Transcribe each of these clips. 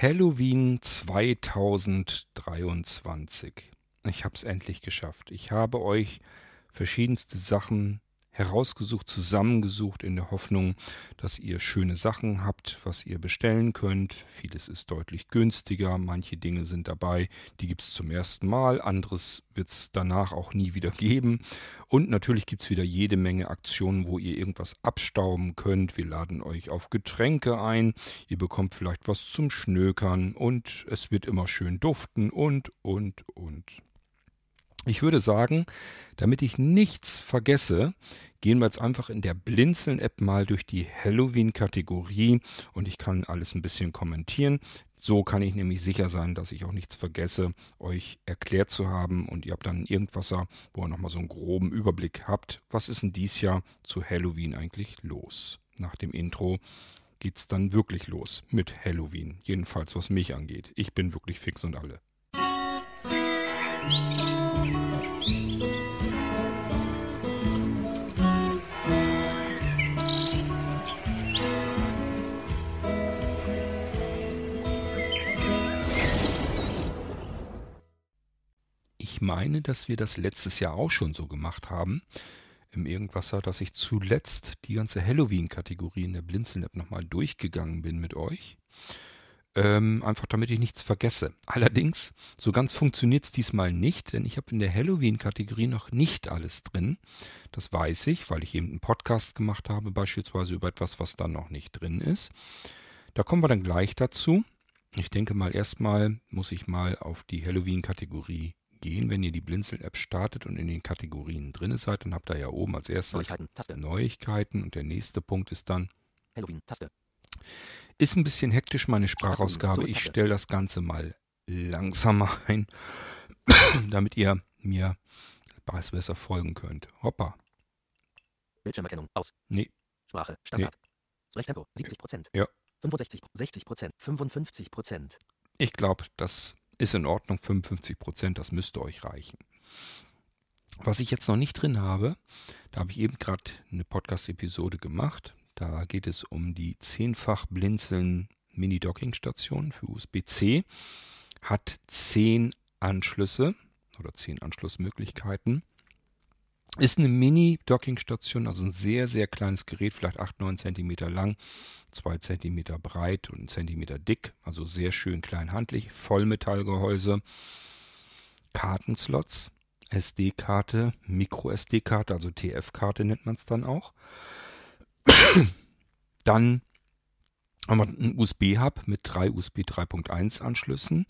Halloween 2023. Ich habe es endlich geschafft. Ich habe euch verschiedenste Sachen herausgesucht, zusammengesucht in der Hoffnung, dass ihr schöne Sachen habt, was ihr bestellen könnt. Vieles ist deutlich günstiger, manche Dinge sind dabei, die gibt es zum ersten Mal, anderes wird es danach auch nie wieder geben. Und natürlich gibt es wieder jede Menge Aktionen, wo ihr irgendwas abstauben könnt. Wir laden euch auf Getränke ein, ihr bekommt vielleicht was zum Schnökern und es wird immer schön duften und, und, und. Ich würde sagen, damit ich nichts vergesse, gehen wir jetzt einfach in der Blinzeln-App mal durch die Halloween-Kategorie und ich kann alles ein bisschen kommentieren. So kann ich nämlich sicher sein, dass ich auch nichts vergesse, euch erklärt zu haben und ihr habt dann irgendwas, wo ihr nochmal so einen groben Überblick habt. Was ist denn dies Jahr zu Halloween eigentlich los? Nach dem Intro geht es dann wirklich los mit Halloween. Jedenfalls was mich angeht. Ich bin wirklich fix und alle. Ich meine, dass wir das letztes Jahr auch schon so gemacht haben im Irgendwasser, dass ich zuletzt die ganze Halloween-Kategorie in der Blinzeln-App nochmal durchgegangen bin mit euch. Ähm, einfach damit ich nichts vergesse. Allerdings, so ganz funktioniert es diesmal nicht, denn ich habe in der Halloween-Kategorie noch nicht alles drin. Das weiß ich, weil ich eben einen Podcast gemacht habe, beispielsweise über etwas, was da noch nicht drin ist. Da kommen wir dann gleich dazu. Ich denke mal, erstmal muss ich mal auf die Halloween-Kategorie gehen, wenn ihr die Blinzeln-App startet und in den Kategorien drin seid. Dann habt ihr ja oben als erstes Neuigkeiten. Neuigkeiten und der nächste Punkt ist dann Halloween, Taste. Ist ein bisschen hektisch meine Sprachausgabe. Ich stelle das Ganze mal langsamer ein, damit ihr mir besser folgen könnt. Hoppa. Bildschirmerkennung, aus. Nee, Sprache, Standard. Sprechtempo, 70 Prozent. Ja. 65, 60 Prozent, 55 Prozent. ich glaube, das ist in Ordnung. 55 Prozent, das müsste euch reichen. Was ich jetzt noch nicht drin habe, da habe ich eben gerade eine Podcast-Episode gemacht. Da geht es um die zehnfach blinzeln Mini-Docking-Station für USB-C. Hat zehn Anschlüsse oder zehn Anschlussmöglichkeiten. Ist eine Mini-Docking-Station, also ein sehr, sehr kleines Gerät, vielleicht 8, 9 cm lang, 2 cm breit und 1 cm dick, also sehr schön klein handlich, Vollmetallgehäuse, Kartenslots, SD-Karte, Micro-SD-Karte, also TF-Karte nennt man es dann auch. Dann haben wir einen USB-Hub mit drei USB 3.1 Anschlüssen,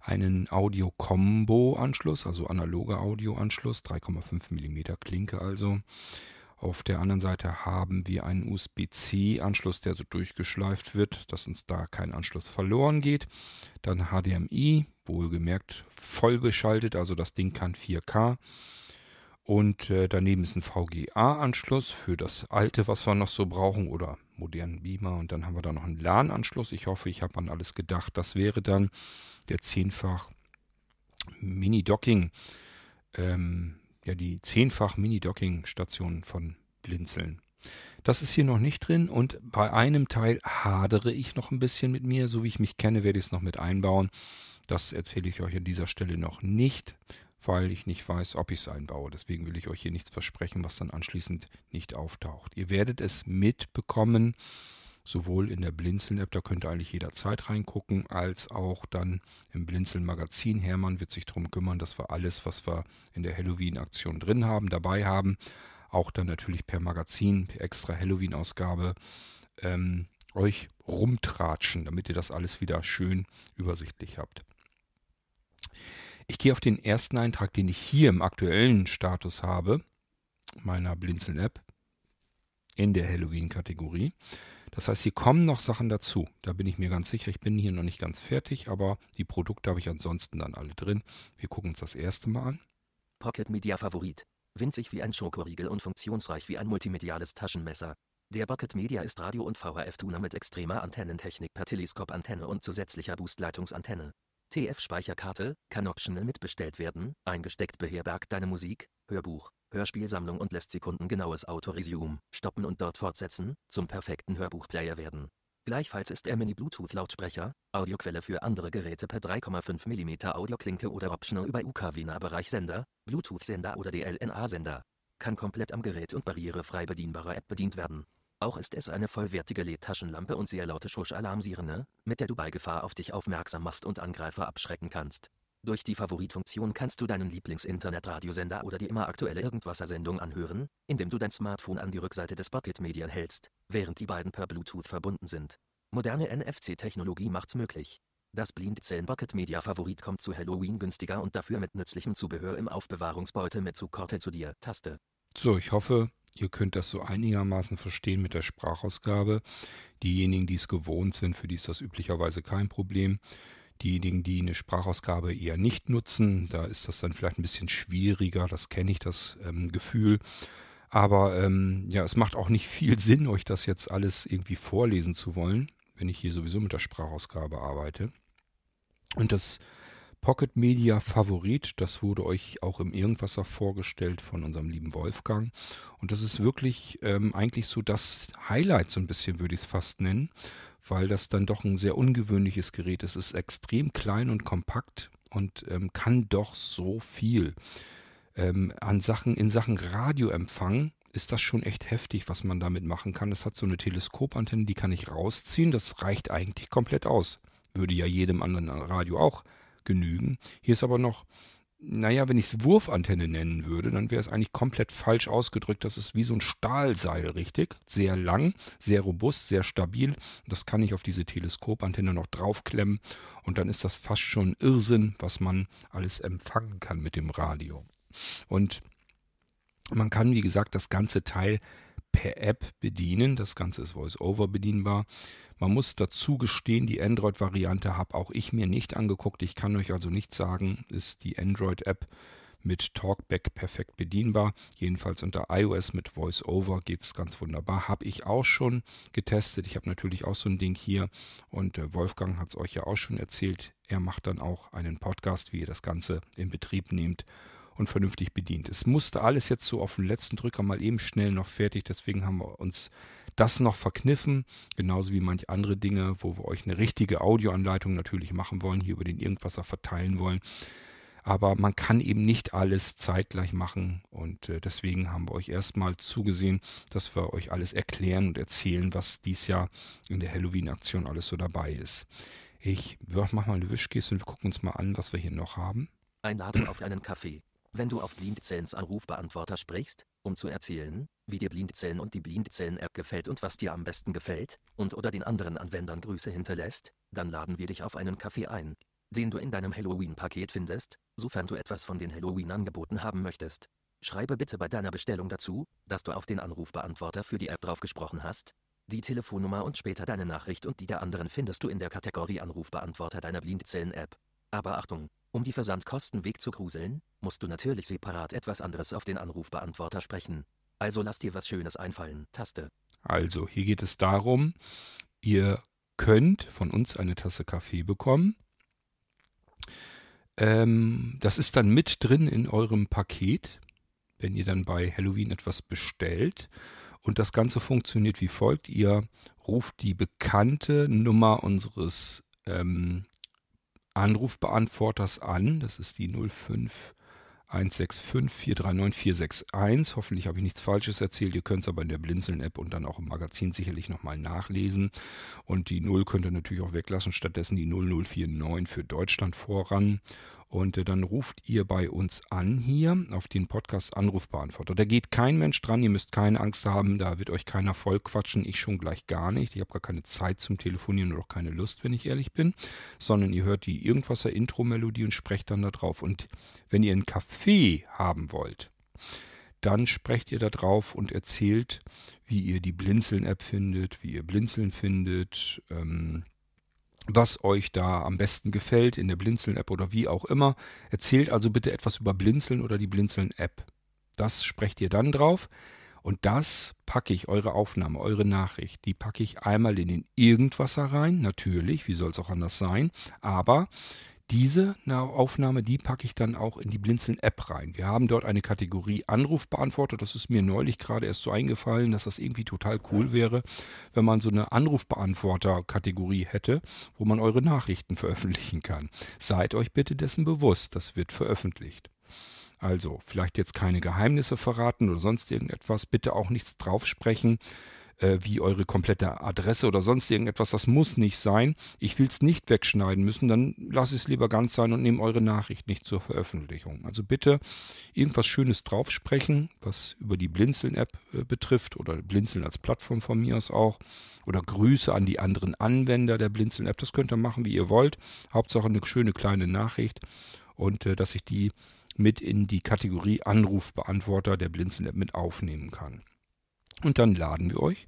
einen Audio-Combo-Anschluss, also analoger Audio-Anschluss, 3,5 mm Klinke also. Auf der anderen Seite haben wir einen USB-C-Anschluss, der so durchgeschleift wird, dass uns da kein Anschluss verloren geht. Dann HDMI, wohlgemerkt voll beschaltet, also das Ding kann 4K. Und äh, daneben ist ein VGA-Anschluss für das alte, was wir noch so brauchen, oder modernen Beamer. Und dann haben wir da noch einen LAN-Anschluss. Ich hoffe, ich habe an alles gedacht. Das wäre dann der zehnfach Mini-Docking, ähm, ja, die zehnfach Mini-Docking-Station von Blinzeln. Das ist hier noch nicht drin und bei einem Teil hadere ich noch ein bisschen mit mir. So wie ich mich kenne, werde ich es noch mit einbauen. Das erzähle ich euch an dieser Stelle noch nicht weil ich nicht weiß, ob ich es einbaue. Deswegen will ich euch hier nichts versprechen, was dann anschließend nicht auftaucht. Ihr werdet es mitbekommen, sowohl in der Blinzeln-App, da könnt ihr eigentlich jederzeit reingucken, als auch dann im Blinzeln-Magazin. Hermann wird sich darum kümmern, dass wir alles, was wir in der Halloween-Aktion drin haben, dabei haben. Auch dann natürlich per Magazin, per extra Halloween-Ausgabe ähm, euch rumtratschen, damit ihr das alles wieder schön übersichtlich habt. Ich gehe auf den ersten Eintrag, den ich hier im aktuellen Status habe, meiner Blinzeln-App, in der Halloween-Kategorie. Das heißt, hier kommen noch Sachen dazu. Da bin ich mir ganz sicher. Ich bin hier noch nicht ganz fertig, aber die Produkte habe ich ansonsten dann alle drin. Wir gucken uns das erste Mal an. Pocket Media Favorit. Winzig wie ein Schokoriegel und funktionsreich wie ein multimediales Taschenmesser. Der Pocket Media ist Radio- und VHF-Tuner mit extremer Antennentechnik per Teleskopantenne und zusätzlicher Boostleitungsantenne. TF-Speicherkarte, kann optional mitbestellt werden, eingesteckt beherbergt deine Musik, Hörbuch, Hörspielsammlung und lässt sekundengenaues Autoresume stoppen und dort fortsetzen, zum perfekten Hörbuchplayer werden. Gleichfalls ist er Mini-Bluetooth-Lautsprecher, Audioquelle für andere Geräte per 3,5 mm Audioklinke oder optional über UKW-Nahbereichsender, Bluetooth-Sender oder DLNA-Sender. Kann komplett am Gerät und barrierefrei bedienbarer App bedient werden. Auch ist es eine vollwertige LED-Taschenlampe und sehr laute Schusch-Alarmsirene, mit der du bei Gefahr auf dich aufmerksam machst und Angreifer abschrecken kannst. Durch die Favoritfunktion kannst du deinen Lieblings-Internet-Radiosender oder die immer aktuelle Irgendwasser-Sendung anhören, indem du dein Smartphone an die Rückseite des Pocket Media hältst, während die beiden per Bluetooth verbunden sind. Moderne NFC-Technologie macht's möglich. Das Blindzellen Pocket Media Favorit kommt zu Halloween günstiger und dafür mit nützlichem Zubehör im Aufbewahrungsbeutel mit Zugkorte zu dir. Taste. So, ich hoffe, ihr könnt das so einigermaßen verstehen mit der Sprachausgabe. Diejenigen, die es gewohnt sind, für die ist das üblicherweise kein Problem. Diejenigen, die eine Sprachausgabe eher nicht nutzen, da ist das dann vielleicht ein bisschen schwieriger, das kenne ich, das ähm, Gefühl. Aber ähm, ja, es macht auch nicht viel Sinn, euch das jetzt alles irgendwie vorlesen zu wollen, wenn ich hier sowieso mit der Sprachausgabe arbeite. Und das Pocket Media Favorit, das wurde euch auch im Irgendwasser vorgestellt von unserem lieben Wolfgang. Und das ist wirklich ähm, eigentlich so das Highlight, so ein bisschen würde ich es fast nennen weil das dann doch ein sehr ungewöhnliches Gerät ist. Es ist extrem klein und kompakt und ähm, kann doch so viel. Ähm, an Sachen, in Sachen Radioempfang ist das schon echt heftig, was man damit machen kann. Es hat so eine Teleskopantenne, die kann ich rausziehen. Das reicht eigentlich komplett aus. Würde ja jedem anderen Radio auch genügen. Hier ist aber noch naja, wenn ich es Wurfantenne nennen würde, dann wäre es eigentlich komplett falsch ausgedrückt. Das ist wie so ein Stahlseil, richtig? Sehr lang, sehr robust, sehr stabil. Das kann ich auf diese Teleskopantenne noch draufklemmen. Und dann ist das fast schon Irrsinn, was man alles empfangen kann mit dem Radio. Und man kann, wie gesagt, das ganze Teil per App bedienen. Das Ganze ist Voice-Over bedienbar. Man muss dazu gestehen, die Android-Variante habe auch ich mir nicht angeguckt. Ich kann euch also nicht sagen, ist die Android-App mit Talkback perfekt bedienbar. Jedenfalls unter iOS mit VoiceOver geht es ganz wunderbar. Habe ich auch schon getestet. Ich habe natürlich auch so ein Ding hier und äh, Wolfgang hat es euch ja auch schon erzählt. Er macht dann auch einen Podcast, wie ihr das Ganze in Betrieb nehmt und vernünftig bedient. Es musste alles jetzt so auf den letzten Drücker mal eben schnell noch fertig. Deswegen haben wir uns das noch verkniffen, genauso wie manch andere Dinge, wo wir euch eine richtige Audioanleitung natürlich machen wollen, hier über den Irgendwasser verteilen wollen. Aber man kann eben nicht alles zeitgleich machen und äh, deswegen haben wir euch erstmal zugesehen, dass wir euch alles erklären und erzählen, was dies Jahr in der Halloween-Aktion alles so dabei ist. Ich mach mal eine Wischgeste und wir gucken uns mal an, was wir hier noch haben. Einladung auf einen Kaffee. Wenn du auf Blindzellens Anrufbeantworter sprichst, um zu erzählen, wie dir Blindzellen und die Blindzellen-App gefällt und was dir am besten gefällt, und oder den anderen Anwendern Grüße hinterlässt, dann laden wir dich auf einen Kaffee ein, den du in deinem Halloween-Paket findest, sofern du etwas von den Halloween-Angeboten haben möchtest. Schreibe bitte bei deiner Bestellung dazu, dass du auf den Anrufbeantworter für die App drauf gesprochen hast, die Telefonnummer und später deine Nachricht und die der anderen findest du in der Kategorie Anrufbeantworter deiner Blindzellen-App. Aber Achtung, um die Versandkosten wegzugruseln, musst du natürlich separat etwas anderes auf den Anrufbeantworter sprechen. Also lass dir was Schönes einfallen. Taste. Also, hier geht es darum, ihr könnt von uns eine Tasse Kaffee bekommen. Ähm, das ist dann mit drin in eurem Paket, wenn ihr dann bei Halloween etwas bestellt. Und das Ganze funktioniert wie folgt. Ihr ruft die bekannte Nummer unseres ähm, Anrufbeantworters an. Das ist die 05 165 439 461. Hoffentlich habe ich nichts Falsches erzählt. Ihr könnt es aber in der Blinzeln-App und dann auch im Magazin sicherlich nochmal nachlesen. Und die 0 könnt ihr natürlich auch weglassen. Stattdessen die 0049 für Deutschland voran. Und äh, dann ruft ihr bei uns an hier auf den Podcast Anrufbeantworter. Da geht kein Mensch dran, ihr müsst keine Angst haben, da wird euch keiner voll quatschen, ich schon gleich gar nicht. Ich habe gar keine Zeit zum Telefonieren und auch keine Lust, wenn ich ehrlich bin. Sondern ihr hört die irgendwaser Intro-Melodie und sprecht dann da drauf. Und wenn ihr einen Kaffee haben wollt, dann sprecht ihr da drauf und erzählt, wie ihr die Blinzeln-App findet, wie ihr Blinzeln findet, ähm, was euch da am besten gefällt in der Blinzeln-App oder wie auch immer. Erzählt also bitte etwas über Blinzeln oder die Blinzeln-App. Das sprecht ihr dann drauf. Und das packe ich, eure Aufnahme, eure Nachricht, die packe ich einmal in den Irgendwasser rein, natürlich, wie soll es auch anders sein, aber Diese Aufnahme, die packe ich dann auch in die Blinzeln-App rein. Wir haben dort eine Kategorie Anrufbeantworter. Das ist mir neulich gerade erst so eingefallen, dass das irgendwie total cool wäre, wenn man so eine Anrufbeantworter-Kategorie hätte, wo man eure Nachrichten veröffentlichen kann. Seid euch bitte dessen bewusst, das wird veröffentlicht. Also vielleicht jetzt keine Geheimnisse verraten oder sonst irgendetwas. Bitte auch nichts draufsprechen äh, wie eure komplette Adresse oder sonst irgendetwas. Das muss nicht sein. Ich will es nicht wegschneiden müssen, dann lasse ich es lieber ganz sein und nehme eure Nachricht nicht zur Veröffentlichung. Also bitte irgendwas Schönes draufsprechen, was über die Blinzeln-App äh, betrifft oder Blinzeln als Plattform von mir aus auch. Oder Grüße an die anderen Anwender der Blinzeln-App. Das könnt ihr machen, wie ihr wollt. Hauptsache eine schöne kleine Nachricht und äh, dass ich die mit in die Kategorie Anrufbeantworter der Blinzeln-App mit aufnehmen kann. Und dann laden wir euch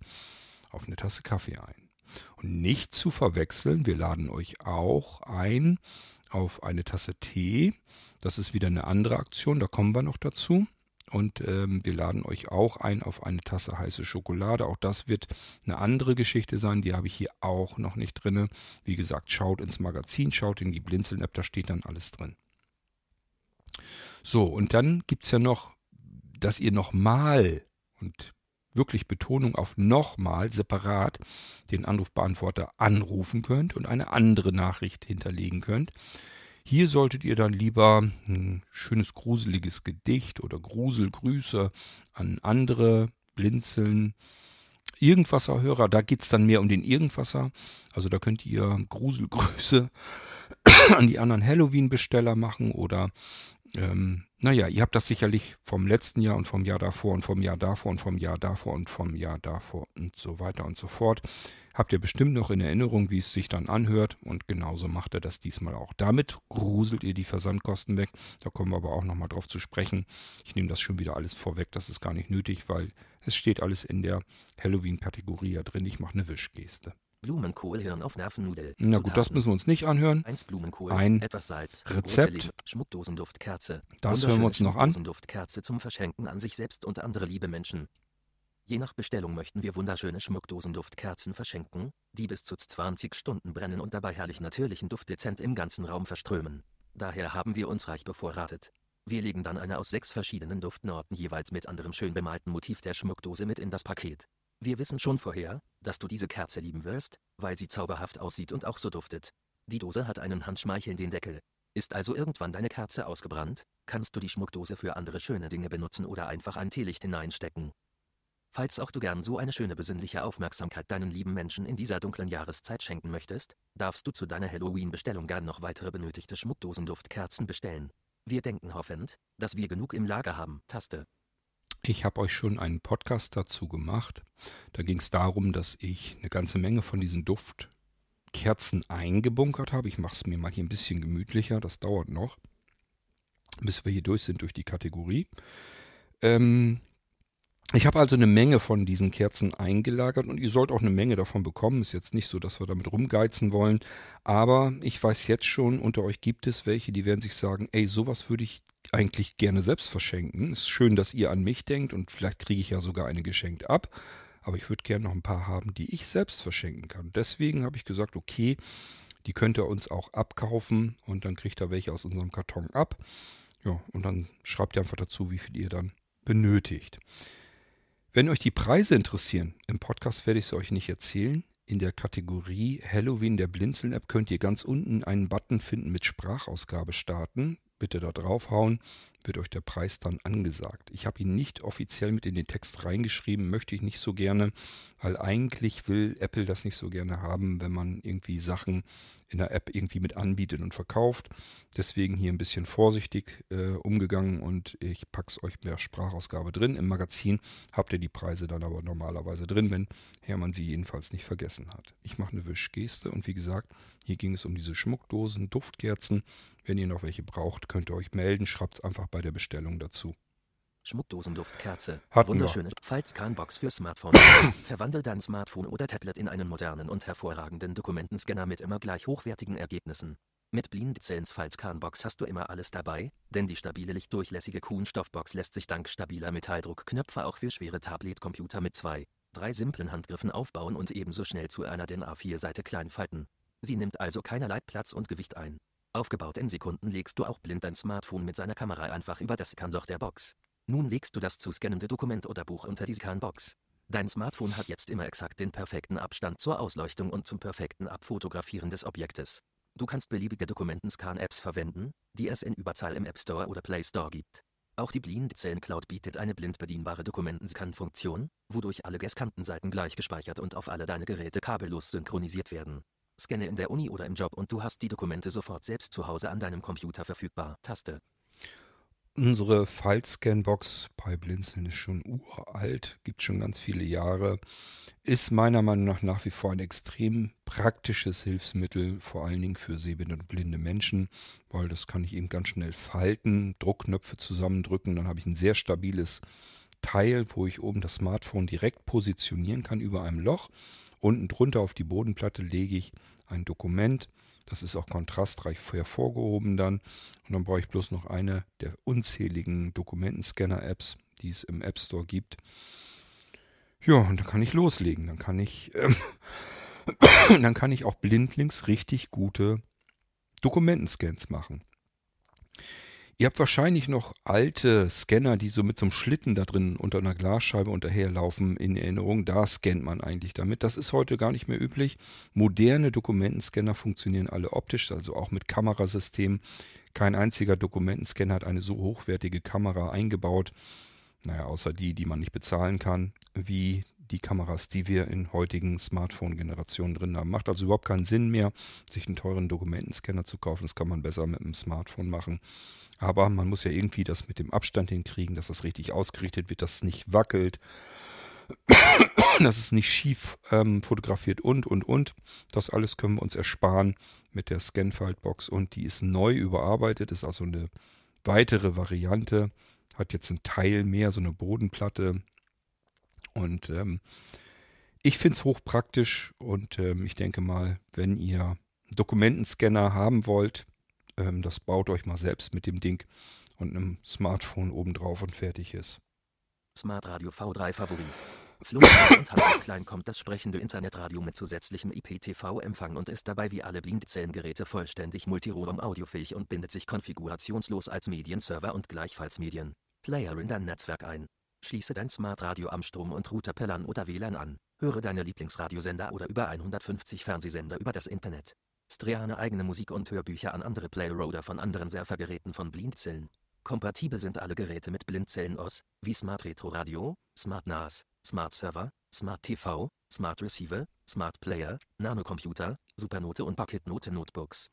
auf eine Tasse Kaffee ein. Und nicht zu verwechseln, wir laden euch auch ein auf eine Tasse Tee. Das ist wieder eine andere Aktion, da kommen wir noch dazu. Und ähm, wir laden euch auch ein auf eine Tasse heiße Schokolade. Auch das wird eine andere Geschichte sein. Die habe ich hier auch noch nicht drin. Wie gesagt, schaut ins Magazin, schaut in die Blinzeln-App, da steht dann alles drin. So, und dann gibt es ja noch, dass ihr nochmal, und wirklich Betonung auf nochmal separat den Anrufbeantworter anrufen könnt und eine andere Nachricht hinterlegen könnt. Hier solltet ihr dann lieber ein schönes gruseliges Gedicht oder Gruselgrüße an andere blinzeln. Irgendwasserhörer, da geht es dann mehr um den Irgendwasser. Also da könnt ihr Gruselgrüße an die anderen Halloween-Besteller machen oder ähm, naja, ihr habt das sicherlich vom letzten Jahr und vom Jahr davor und vom Jahr davor und vom Jahr davor und vom Jahr davor und so weiter und so fort. Habt ihr bestimmt noch in Erinnerung, wie es sich dann anhört und genauso macht er das diesmal auch. Damit gruselt ihr die Versandkosten weg. Da kommen wir aber auch nochmal drauf zu sprechen. Ich nehme das schon wieder alles vorweg, das ist gar nicht nötig, weil es steht alles in der Halloween-Kategorie ja drin. Ich mache eine Wischgeste. Blumenkohlhirn auf Nervennudel. Na gut, das müssen wir uns nicht anhören. Eins Blumenkohl, Ein etwas Salz, Rezept. Schmuckdosenduftkerze. Das hören wir uns noch an. Schmuckdosenduftkerze zum Verschenken an sich selbst und andere liebe Menschen. Je nach Bestellung möchten wir wunderschöne Schmuckdosenduftkerzen verschenken, die bis zu 20 Stunden brennen und dabei herrlich natürlichen Duft dezent im ganzen Raum verströmen. Daher haben wir uns reich bevorratet. Wir legen dann eine aus sechs verschiedenen Duftnorten jeweils mit anderem schön bemalten Motiv der Schmuckdose mit in das Paket. Wir wissen schon vorher, dass du diese Kerze lieben wirst, weil sie zauberhaft aussieht und auch so duftet. Die Dose hat einen handschmeichelnden Deckel. Ist also irgendwann deine Kerze ausgebrannt, kannst du die Schmuckdose für andere schöne Dinge benutzen oder einfach ein Teelicht hineinstecken. Falls auch du gern so eine schöne besinnliche Aufmerksamkeit deinen lieben Menschen in dieser dunklen Jahreszeit schenken möchtest, darfst du zu deiner Halloween-Bestellung gern noch weitere benötigte Schmuckdosenduftkerzen bestellen. Wir denken hoffend, dass wir genug im Lager haben. Taste. Ich habe euch schon einen Podcast dazu gemacht. Da ging es darum, dass ich eine ganze Menge von diesen Duftkerzen eingebunkert habe. Ich mache es mir mal hier ein bisschen gemütlicher. Das dauert noch, bis wir hier durch sind durch die Kategorie. Ähm, ich habe also eine Menge von diesen Kerzen eingelagert und ihr sollt auch eine Menge davon bekommen. Ist jetzt nicht so, dass wir damit rumgeizen wollen. Aber ich weiß jetzt schon, unter euch gibt es welche, die werden sich sagen, ey, sowas würde ich eigentlich gerne selbst verschenken. Ist schön, dass ihr an mich denkt und vielleicht kriege ich ja sogar eine geschenkt ab. Aber ich würde gerne noch ein paar haben, die ich selbst verschenken kann. Deswegen habe ich gesagt, okay, die könnt ihr uns auch abkaufen und dann kriegt ihr welche aus unserem Karton ab. Ja, und dann schreibt ihr einfach dazu, wie viel ihr dann benötigt. Wenn euch die Preise interessieren, im Podcast werde ich es euch nicht erzählen. In der Kategorie Halloween der Blinzeln-App könnt ihr ganz unten einen Button finden mit Sprachausgabe starten. Bitte da draufhauen wird euch der Preis dann angesagt. Ich habe ihn nicht offiziell mit in den Text reingeschrieben, möchte ich nicht so gerne, weil eigentlich will Apple das nicht so gerne haben, wenn man irgendwie Sachen in der App irgendwie mit anbietet und verkauft. Deswegen hier ein bisschen vorsichtig äh, umgegangen und ich packe es euch per Sprachausgabe drin. Im Magazin habt ihr die Preise dann aber normalerweise drin, wenn Hermann sie jedenfalls nicht vergessen hat. Ich mache eine Wischgeste und wie gesagt, hier ging es um diese Schmuckdosen, Duftkerzen. Wenn ihr noch welche braucht, könnt ihr euch melden, schreibt es einfach bei der Bestellung dazu. Schmuckdosenduftkerze. Hatten Wunderschöne Falz-Canbox für Smartphone. Verwandel dein Smartphone oder Tablet in einen modernen und hervorragenden Dokumentenscanner mit immer gleich hochwertigen Ergebnissen. Mit Blindzellens Falz-Canbox hast du immer alles dabei, denn die stabile lichtdurchlässige Kunststoffbox lässt sich dank stabiler Metalldruckknöpfe auch für schwere Tablet-Computer mit zwei, drei simplen Handgriffen aufbauen und ebenso schnell zu einer DIN A4-Seite klein falten. Sie nimmt also keinerlei Platz und Gewicht ein. Aufgebaut in Sekunden legst du auch blind dein Smartphone mit seiner Kamera einfach über das Scanloch der Box. Nun legst du das zu scannende Dokument oder Buch unter die Scanbox. Dein Smartphone hat jetzt immer exakt den perfekten Abstand zur Ausleuchtung und zum perfekten Abfotografieren des Objektes. Du kannst beliebige Dokumentenscan-Apps verwenden, die es in Überzahl im App Store oder Play Store gibt. Auch die Blindzellen Cloud bietet eine blind bedienbare Dokumentenscan-Funktion, wodurch alle Gescannten gleich gespeichert und auf alle deine Geräte kabellos synchronisiert werden. Scanne in der Uni oder im Job und du hast die Dokumente sofort selbst zu Hause an deinem Computer verfügbar. Taste. Unsere File-Scan-Box bei Blinzeln ist schon uralt, gibt schon ganz viele Jahre, ist meiner Meinung nach nach wie vor ein extrem praktisches Hilfsmittel, vor allen Dingen für sehbehinderte und blinde Menschen, weil das kann ich eben ganz schnell falten, Druckknöpfe zusammendrücken, dann habe ich ein sehr stabiles Teil, wo ich oben das Smartphone direkt positionieren kann über einem Loch. Unten drunter auf die Bodenplatte lege ich ein Dokument das ist auch kontrastreich hervorgehoben dann. Und dann brauche ich bloß noch eine der unzähligen Dokumentenscanner-Apps, die es im App Store gibt. Ja, und dann kann ich loslegen. Dann kann ich, äh, dann kann ich auch blindlings richtig gute Dokumentenscans machen. Ihr habt wahrscheinlich noch alte Scanner, die so mit so einem Schlitten da drin unter einer Glasscheibe unterherlaufen in Erinnerung. Da scannt man eigentlich damit. Das ist heute gar nicht mehr üblich. Moderne Dokumentenscanner funktionieren alle optisch, also auch mit Kamerasystemen. Kein einziger Dokumentenscanner hat eine so hochwertige Kamera eingebaut. Naja, außer die, die man nicht bezahlen kann, wie die Kameras, die wir in heutigen Smartphone-Generationen drin haben. Macht also überhaupt keinen Sinn mehr, sich einen teuren Dokumentenscanner zu kaufen. Das kann man besser mit einem Smartphone machen. Aber man muss ja irgendwie das mit dem Abstand hinkriegen, dass das richtig ausgerichtet wird, dass es nicht wackelt, dass es nicht schief ähm, fotografiert und, und, und. Das alles können wir uns ersparen mit der Scanfile-Box und die ist neu überarbeitet, ist also eine weitere Variante, hat jetzt ein Teil mehr, so eine Bodenplatte, und ähm, ich finde es hochpraktisch und ähm, ich denke mal, wenn ihr Dokumentenscanner haben wollt, ähm, das baut euch mal selbst mit dem Ding und einem Smartphone obendrauf und fertig ist. Smart Radio V3 Favorit. Flugzeug und halb klein kommt das sprechende Internetradio mit zusätzlichem IPTV-Empfang und ist dabei wie alle Blindzellengeräte vollständig multiroom audiofähig und bindet sich konfigurationslos als Medienserver und gleichfalls Medien Player in dein Netzwerk ein. Schließe dein Smartradio am Strom- und Router per LAN oder WLAN an. Höre deine Lieblingsradiosender oder über 150 Fernsehsender über das Internet. Streame eigene Musik und Hörbücher an andere Player oder von anderen Surfergeräten von Blindzellen. Kompatibel sind alle Geräte mit Blindzellen OS, wie Smart Retro Radio, Smart NAS, Smart Server, Smart TV, Smart Receiver, Smart Player, Nanocomputer, Supernote und Paketnote Notebooks.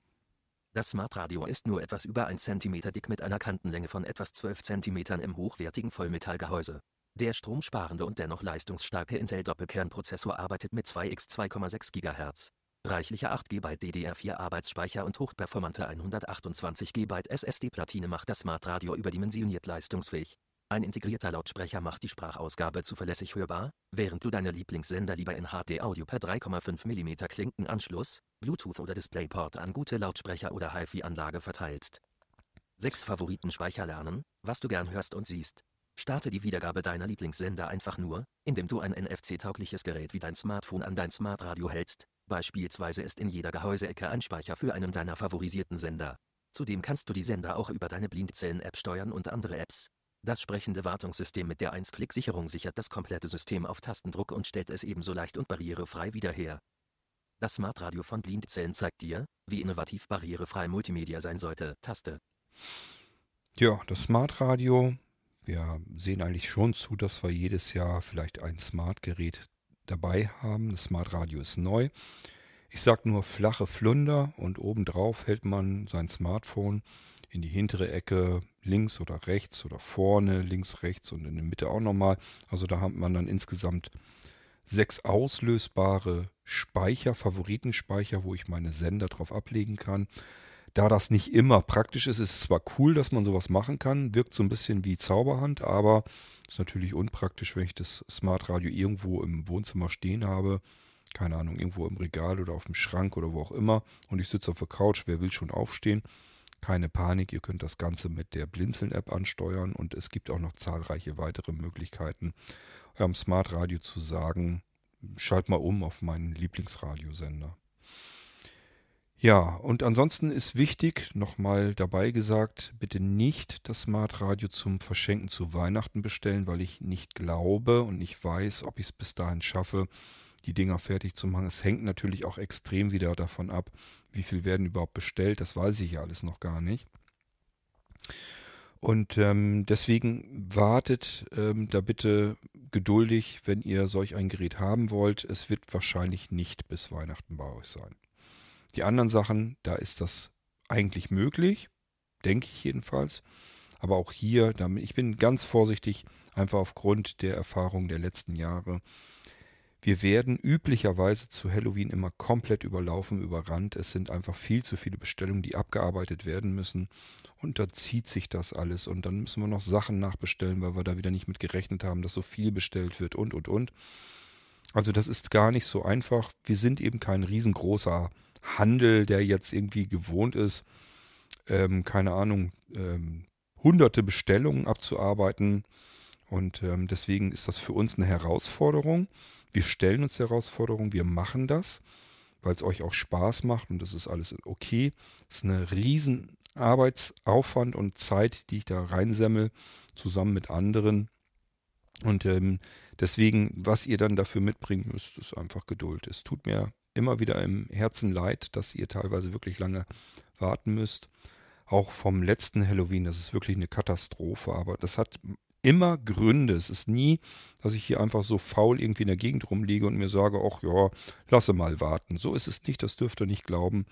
Das Smartradio ist nur etwas über 1 cm dick mit einer Kantenlänge von etwas 12 cm im hochwertigen Vollmetallgehäuse. Der stromsparende und dennoch leistungsstarke Intel-Doppelkernprozessor arbeitet mit 2x 2,6 GHz. Reichlicher 8 GB DDR4 Arbeitsspeicher und hochperformante 128 GB SSD-Platine macht das Smartradio überdimensioniert leistungsfähig. Ein integrierter Lautsprecher macht die Sprachausgabe zuverlässig hörbar, während du deine Lieblingssender lieber in HD-Audio per 3,5 mm Klinkenanschluss, Bluetooth oder DisplayPort an gute Lautsprecher oder HiFi-Anlage verteilst. 6 Favoriten speicherlernen, was du gern hörst und siehst. Starte die Wiedergabe deiner Lieblingssender einfach nur, indem du ein NFC-taugliches Gerät wie dein Smartphone an dein Smartradio hältst. Beispielsweise ist in jeder Gehäuseecke ein Speicher für einen deiner favorisierten Sender. Zudem kannst du die Sender auch über deine Blindzellen-App steuern und andere Apps. Das sprechende Wartungssystem mit der 1-Klick-Sicherung sichert das komplette System auf Tastendruck und stellt es ebenso leicht und barrierefrei wieder her. Das Smartradio von Blindzellen zeigt dir, wie innovativ barrierefrei Multimedia sein sollte. Taste. Ja, das Smartradio. Wir sehen eigentlich schon zu, dass wir jedes Jahr vielleicht ein Smartgerät dabei haben. Das Smartradio ist neu. Ich sage nur flache Flunder und obendrauf hält man sein Smartphone in die hintere Ecke links oder rechts oder vorne links, rechts und in der Mitte auch nochmal. Also da hat man dann insgesamt sechs auslösbare Speicher, Favoritenspeicher, wo ich meine Sender drauf ablegen kann. Da das nicht immer praktisch ist, ist es zwar cool, dass man sowas machen kann, wirkt so ein bisschen wie Zauberhand, aber ist natürlich unpraktisch, wenn ich das Smart Radio irgendwo im Wohnzimmer stehen habe. Keine Ahnung, irgendwo im Regal oder auf dem Schrank oder wo auch immer. Und ich sitze auf der Couch, wer will schon aufstehen? Keine Panik, ihr könnt das Ganze mit der Blinzeln-App ansteuern und es gibt auch noch zahlreiche weitere Möglichkeiten, eurem Smart Radio zu sagen, schalt mal um auf meinen Lieblingsradiosender. Ja, und ansonsten ist wichtig, nochmal dabei gesagt, bitte nicht das Smart Radio zum Verschenken zu Weihnachten bestellen, weil ich nicht glaube und nicht weiß, ob ich es bis dahin schaffe, die Dinger fertig zu machen. Es hängt natürlich auch extrem wieder davon ab, wie viel werden überhaupt bestellt. Das weiß ich ja alles noch gar nicht. Und ähm, deswegen wartet ähm, da bitte geduldig, wenn ihr solch ein Gerät haben wollt. Es wird wahrscheinlich nicht bis Weihnachten bei euch sein. Die anderen Sachen, da ist das eigentlich möglich, denke ich jedenfalls. Aber auch hier, ich bin ganz vorsichtig, einfach aufgrund der Erfahrung der letzten Jahre. Wir werden üblicherweise zu Halloween immer komplett überlaufen, überrannt. Es sind einfach viel zu viele Bestellungen, die abgearbeitet werden müssen. Und dann zieht sich das alles. Und dann müssen wir noch Sachen nachbestellen, weil wir da wieder nicht mit gerechnet haben, dass so viel bestellt wird und, und, und. Also das ist gar nicht so einfach. Wir sind eben kein riesengroßer Handel, der jetzt irgendwie gewohnt ist, ähm, keine Ahnung, ähm, hunderte Bestellungen abzuarbeiten. Und ähm, deswegen ist das für uns eine Herausforderung. Wir stellen uns Herausforderungen, wir machen das, weil es euch auch Spaß macht und das ist alles okay. Es ist eine riesen Arbeitsaufwand und Zeit, die ich da reinsemmel, zusammen mit anderen. Und ähm, deswegen, was ihr dann dafür mitbringen müsst, ist einfach Geduld. Es tut mir immer wieder im Herzen leid, dass ihr teilweise wirklich lange warten müsst. Auch vom letzten Halloween, das ist wirklich eine Katastrophe, aber das hat immer Gründe. Es ist nie, dass ich hier einfach so faul irgendwie in der Gegend rumliege und mir sage, ach ja, lasse mal warten. So ist es nicht, das dürft ihr nicht glauben.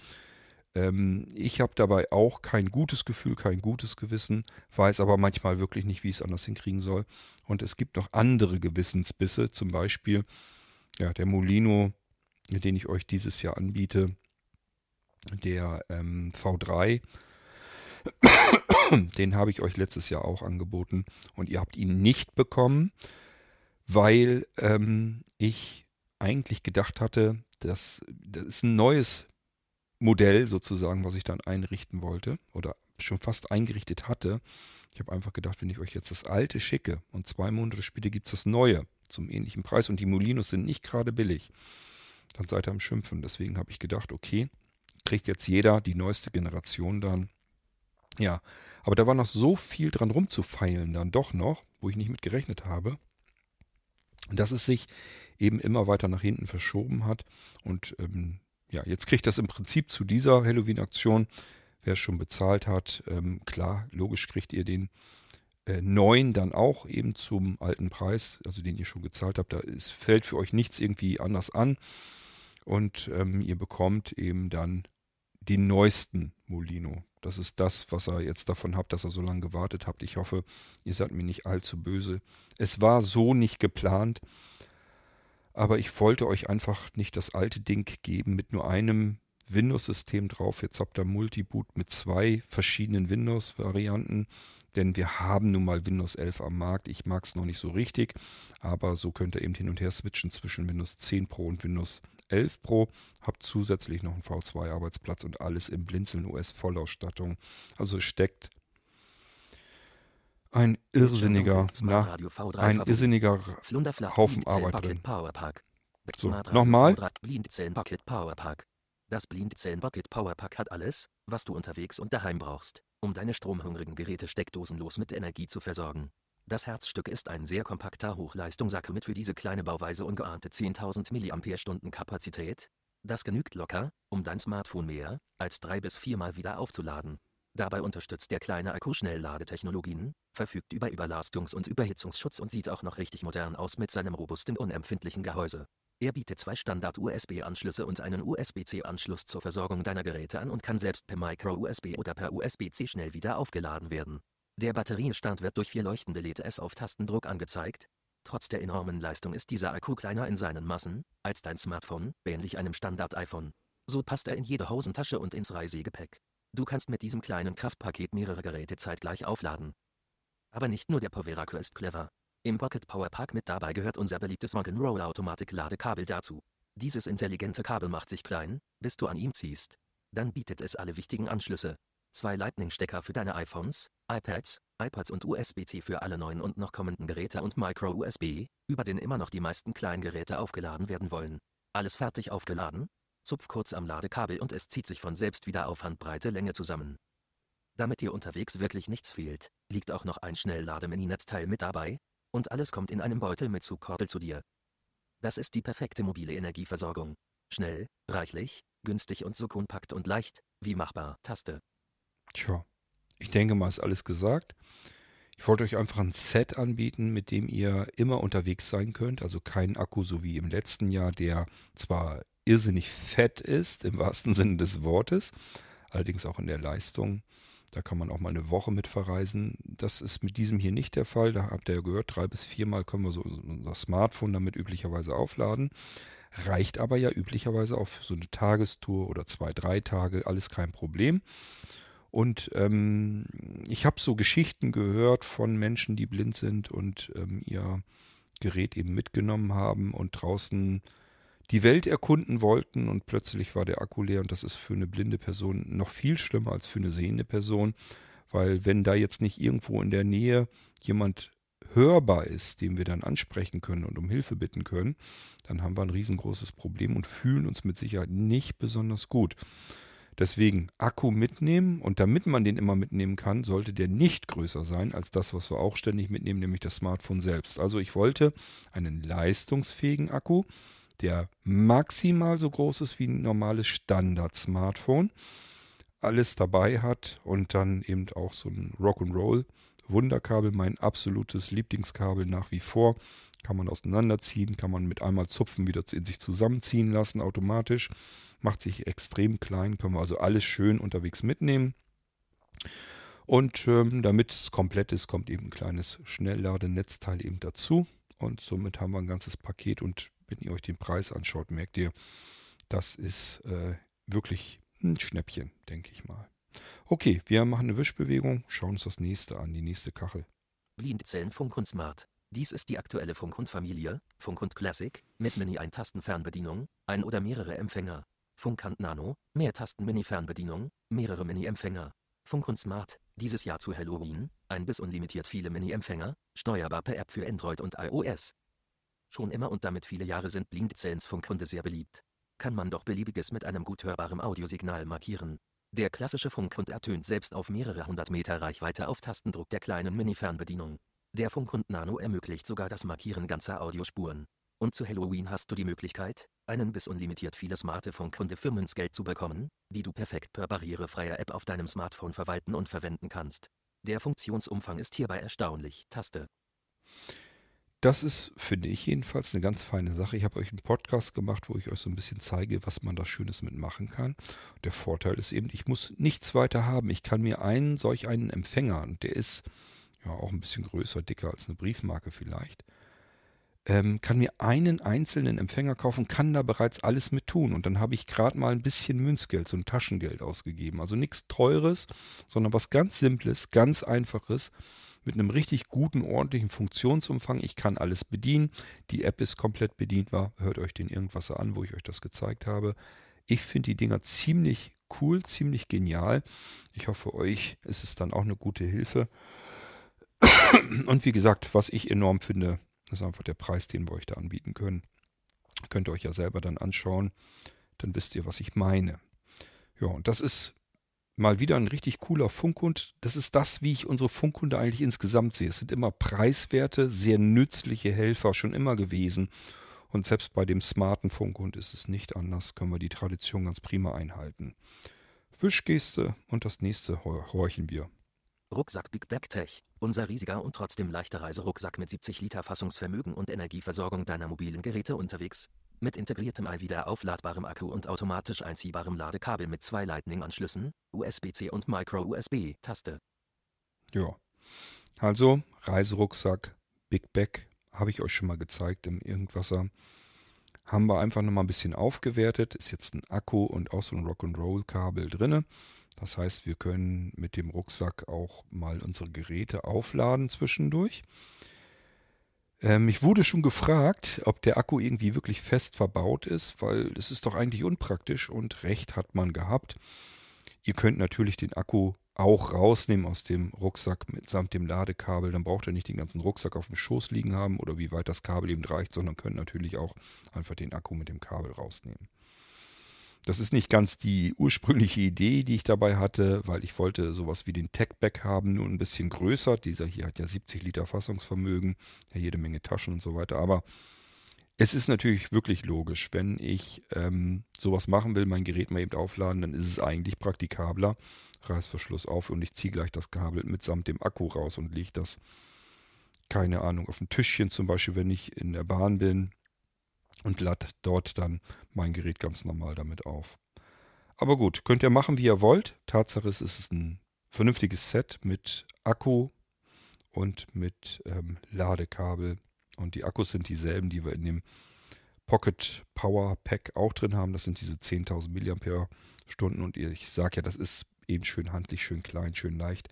Ähm, ich habe dabei auch kein gutes Gefühl, kein gutes Gewissen, weiß aber manchmal wirklich nicht, wie ich es anders hinkriegen soll. Und es gibt noch andere Gewissensbisse, zum Beispiel ja, der Molino den ich euch dieses Jahr anbiete, der ähm, V3. Den habe ich euch letztes Jahr auch angeboten und ihr habt ihn nicht bekommen, weil ähm, ich eigentlich gedacht hatte, dass das ist ein neues Modell sozusagen, was ich dann einrichten wollte oder schon fast eingerichtet hatte. Ich habe einfach gedacht, wenn ich euch jetzt das alte schicke und zwei Monate später gibt es das neue zum ähnlichen Preis und die Molinos sind nicht gerade billig, dann seid ihr am Schimpfen. Deswegen habe ich gedacht, okay, kriegt jetzt jeder die neueste Generation dann. Ja, aber da war noch so viel dran rumzufeilen dann doch noch, wo ich nicht mit gerechnet habe, dass es sich eben immer weiter nach hinten verschoben hat. Und ähm, ja, jetzt kriegt das im Prinzip zu dieser Halloween-Aktion, wer es schon bezahlt hat, ähm, klar, logisch kriegt ihr den äh, neuen dann auch eben zum alten Preis, also den ihr schon gezahlt habt. Da ist, fällt für euch nichts irgendwie anders an und ähm, ihr bekommt eben dann den neuesten Molino. Das ist das, was ihr jetzt davon habt, dass ihr so lange gewartet habt. Ich hoffe, ihr seid mir nicht allzu böse. Es war so nicht geplant, aber ich wollte euch einfach nicht das alte Ding geben mit nur einem Windows-System drauf. Jetzt habt ihr Multiboot mit zwei verschiedenen Windows-Varianten, denn wir haben nun mal Windows 11 am Markt. Ich mag es noch nicht so richtig, aber so könnt ihr eben hin und her switchen zwischen Windows 10 Pro und Windows 11 Pro. Habt zusätzlich noch einen V2-Arbeitsplatz und alles im Blinzeln OS Vollausstattung. Also steckt ein irrsinniger, na, ein irrsinniger Haufen Arbeit drin. So, nochmal. Das Blindzellen Bucket Powerpack hat alles, was du unterwegs und daheim brauchst, um deine stromhungrigen Geräte steckdosenlos mit Energie zu versorgen. Das Herzstück ist ein sehr kompakter Hochleistungsakku mit für diese kleine Bauweise ungeahnte 10.000 mAh Kapazität. Das genügt locker, um dein Smartphone mehr als drei bis viermal wieder aufzuladen. Dabei unterstützt der kleine Akku Schnellladetechnologien, verfügt über Überlastungs- und Überhitzungsschutz und sieht auch noch richtig modern aus mit seinem robusten unempfindlichen Gehäuse. Er bietet zwei Standard-USB-Anschlüsse und einen USB-C-Anschluss zur Versorgung deiner Geräte an und kann selbst per Micro-USB oder per USB-C schnell wieder aufgeladen werden. Der Batteriestand wird durch vier leuchtende LEDs auf Tastendruck angezeigt. Trotz der enormen Leistung ist dieser Akku kleiner in seinen Massen als dein Smartphone, ähnlich einem Standard-iPhone. So passt er in jede Hosentasche und ins Reisegepäck. Du kannst mit diesem kleinen Kraftpaket mehrere Geräte zeitgleich aufladen. Aber nicht nur der Poveraco ist clever. Im Pocket Power Pack mit dabei gehört unser beliebtes Rock'n'Roll Automatik Ladekabel dazu. Dieses intelligente Kabel macht sich klein, bis du an ihm ziehst. Dann bietet es alle wichtigen Anschlüsse. Zwei Lightning-Stecker für deine iPhones, iPads, iPads und USB-C für alle neuen und noch kommenden Geräte und Micro-USB, über den immer noch die meisten Kleingeräte aufgeladen werden wollen. Alles fertig aufgeladen? Zupf kurz am Ladekabel und es zieht sich von selbst wieder auf Handbreite Länge zusammen. Damit dir unterwegs wirklich nichts fehlt, liegt auch noch ein Schnelllade-Mini-Netzteil mit dabei, und alles kommt in einem Beutel mit Zugkordel zu dir. Das ist die perfekte mobile Energieversorgung. Schnell, reichlich, günstig und so kompakt und leicht, wie machbar. Taste. Tja, ich denke mal, ist alles gesagt. Ich wollte euch einfach ein Set anbieten, mit dem ihr immer unterwegs sein könnt. Also kein Akku so wie im letzten Jahr, der zwar irrsinnig fett ist, im wahrsten Sinne des Wortes, allerdings auch in der Leistung. Da kann man auch mal eine Woche mit verreisen. Das ist mit diesem hier nicht der Fall. Da habt ihr ja gehört, drei bis viermal können wir so unser Smartphone damit üblicherweise aufladen. Reicht aber ja üblicherweise für so eine Tagestour oder zwei, drei Tage, alles kein Problem. Und ähm, ich habe so Geschichten gehört von Menschen, die blind sind und ähm, ihr Gerät eben mitgenommen haben und draußen die Welt erkunden wollten. Und plötzlich war der Akku leer. Und das ist für eine blinde Person noch viel schlimmer als für eine sehende Person, weil wenn da jetzt nicht irgendwo in der Nähe jemand hörbar ist, den wir dann ansprechen können und um Hilfe bitten können, dann haben wir ein riesengroßes Problem und fühlen uns mit Sicherheit nicht besonders gut. Deswegen Akku mitnehmen und damit man den immer mitnehmen kann, sollte der nicht größer sein als das, was wir auch ständig mitnehmen, nämlich das Smartphone selbst. Also ich wollte einen leistungsfähigen Akku, der maximal so groß ist wie ein normales Standard-Smartphone, alles dabei hat und dann eben auch so ein Rock'n'Roll. Wunderkabel, mein absolutes Lieblingskabel nach wie vor. Kann man auseinanderziehen, kann man mit einmal zupfen wieder in sich zusammenziehen lassen automatisch macht sich extrem klein, können wir also alles schön unterwegs mitnehmen. Und ähm, damit es komplett ist, kommt eben ein kleines Schnellladenetzteil eben dazu. Und somit haben wir ein ganzes Paket. Und wenn ihr euch den Preis anschaut, merkt ihr, das ist äh, wirklich ein Schnäppchen, denke ich mal. Okay, wir machen eine Wischbewegung, schauen uns das nächste an, die nächste Kachel. Blindzellen Funk und Smart. Dies ist die aktuelle Funk und Familie, Funk und Classic, mit Mini-Ein-Tasten-Fernbedienung, ein oder mehrere Empfänger. Funkhand Nano, Mehrtasten-Mini-Fernbedienung, mehrere Mini-Empfänger. Funk und Smart, dieses Jahr zu Halloween, ein bis unlimitiert viele Mini-Empfänger, steuerbar per App für Android und iOS. Schon immer und damit viele Jahre sind Blindzellens Funkhunde sehr beliebt. Kann man doch beliebiges mit einem gut hörbaren Audiosignal markieren. Der klassische Funkhund ertönt selbst auf mehrere hundert Meter Reichweite auf Tastendruck der kleinen Mini-Fernbedienung. Der Funkhund Nano ermöglicht sogar das Markieren ganzer Audiospuren. Und zu Halloween hast du die Möglichkeit, einen bis unlimitiert viele smarte Funkkunde für Münzgeld zu bekommen, die du perfekt per barrierefreier App auf deinem Smartphone verwalten und verwenden kannst. Der Funktionsumfang ist hierbei erstaunlich. Taste. Das ist, finde ich jedenfalls, eine ganz feine Sache. Ich habe euch einen Podcast gemacht, wo ich euch so ein bisschen zeige, was man da Schönes mitmachen kann. Der Vorteil ist eben, ich muss nichts weiter haben. Ich kann mir einen solch einen Empfänger, und der ist ja auch ein bisschen größer, dicker als eine Briefmarke vielleicht, ähm, kann mir einen einzelnen Empfänger kaufen, kann da bereits alles mit tun. Und dann habe ich gerade mal ein bisschen Münzgeld, so ein Taschengeld ausgegeben. Also nichts Teures, sondern was ganz Simples, ganz Einfaches mit einem richtig guten, ordentlichen Funktionsumfang. Ich kann alles bedienen. Die App ist komplett bedienbar. Hört euch den irgendwas an, wo ich euch das gezeigt habe. Ich finde die Dinger ziemlich cool, ziemlich genial. Ich hoffe, euch ist es dann auch eine gute Hilfe. Und wie gesagt, was ich enorm finde, das ist einfach der Preis, den wir euch da anbieten können. Könnt ihr euch ja selber dann anschauen. Dann wisst ihr, was ich meine. Ja, und das ist mal wieder ein richtig cooler Funkhund. Das ist das, wie ich unsere Funkhunde eigentlich insgesamt sehe. Es sind immer preiswerte, sehr nützliche Helfer schon immer gewesen. Und selbst bei dem smarten Funkhund ist es nicht anders. Können wir die Tradition ganz prima einhalten. Wischgeste und das nächste horchen wir. Rucksack Big Tech. Unser riesiger und trotzdem leichter Reiserucksack mit 70 Liter Fassungsvermögen und Energieversorgung deiner mobilen Geräte unterwegs. Mit integriertem wieder aufladbarem Akku und automatisch einziehbarem Ladekabel mit zwei Lightning-Anschlüssen, USB-C und Micro-USB-Taste. Ja, also Reiserucksack Big Bag habe ich euch schon mal gezeigt im Irgendwasser. Haben wir einfach nochmal ein bisschen aufgewertet. Ist jetzt ein Akku und auch so ein Rock'n'Roll-Kabel drinne. Das heißt, wir können mit dem Rucksack auch mal unsere Geräte aufladen zwischendurch. Ähm, ich wurde schon gefragt, ob der Akku irgendwie wirklich fest verbaut ist, weil das ist doch eigentlich unpraktisch und recht hat man gehabt. Ihr könnt natürlich den Akku auch rausnehmen aus dem Rucksack mitsamt dem Ladekabel. Dann braucht ihr nicht den ganzen Rucksack auf dem Schoß liegen haben oder wie weit das Kabel eben reicht, sondern könnt natürlich auch einfach den Akku mit dem Kabel rausnehmen. Das ist nicht ganz die ursprüngliche Idee, die ich dabei hatte, weil ich wollte sowas wie den Techback haben, nur ein bisschen größer. Dieser hier hat ja 70 Liter Fassungsvermögen, ja jede Menge Taschen und so weiter. Aber es ist natürlich wirklich logisch, wenn ich ähm, sowas machen will, mein Gerät mal eben aufladen, dann ist es eigentlich praktikabler. Reißverschluss auf und ich ziehe gleich das Kabel mitsamt dem Akku raus und lege das, keine Ahnung, auf ein Tischchen zum Beispiel, wenn ich in der Bahn bin und lade dort dann mein Gerät ganz normal damit auf. Aber gut, könnt ihr machen, wie ihr wollt. Tatsache ist, es ist ein vernünftiges Set mit Akku und mit ähm, Ladekabel und die Akkus sind dieselben, die wir in dem Pocket Power Pack auch drin haben. Das sind diese 10.000 mAh Stunden. Und ich sage ja, das ist eben schön handlich, schön klein, schön leicht.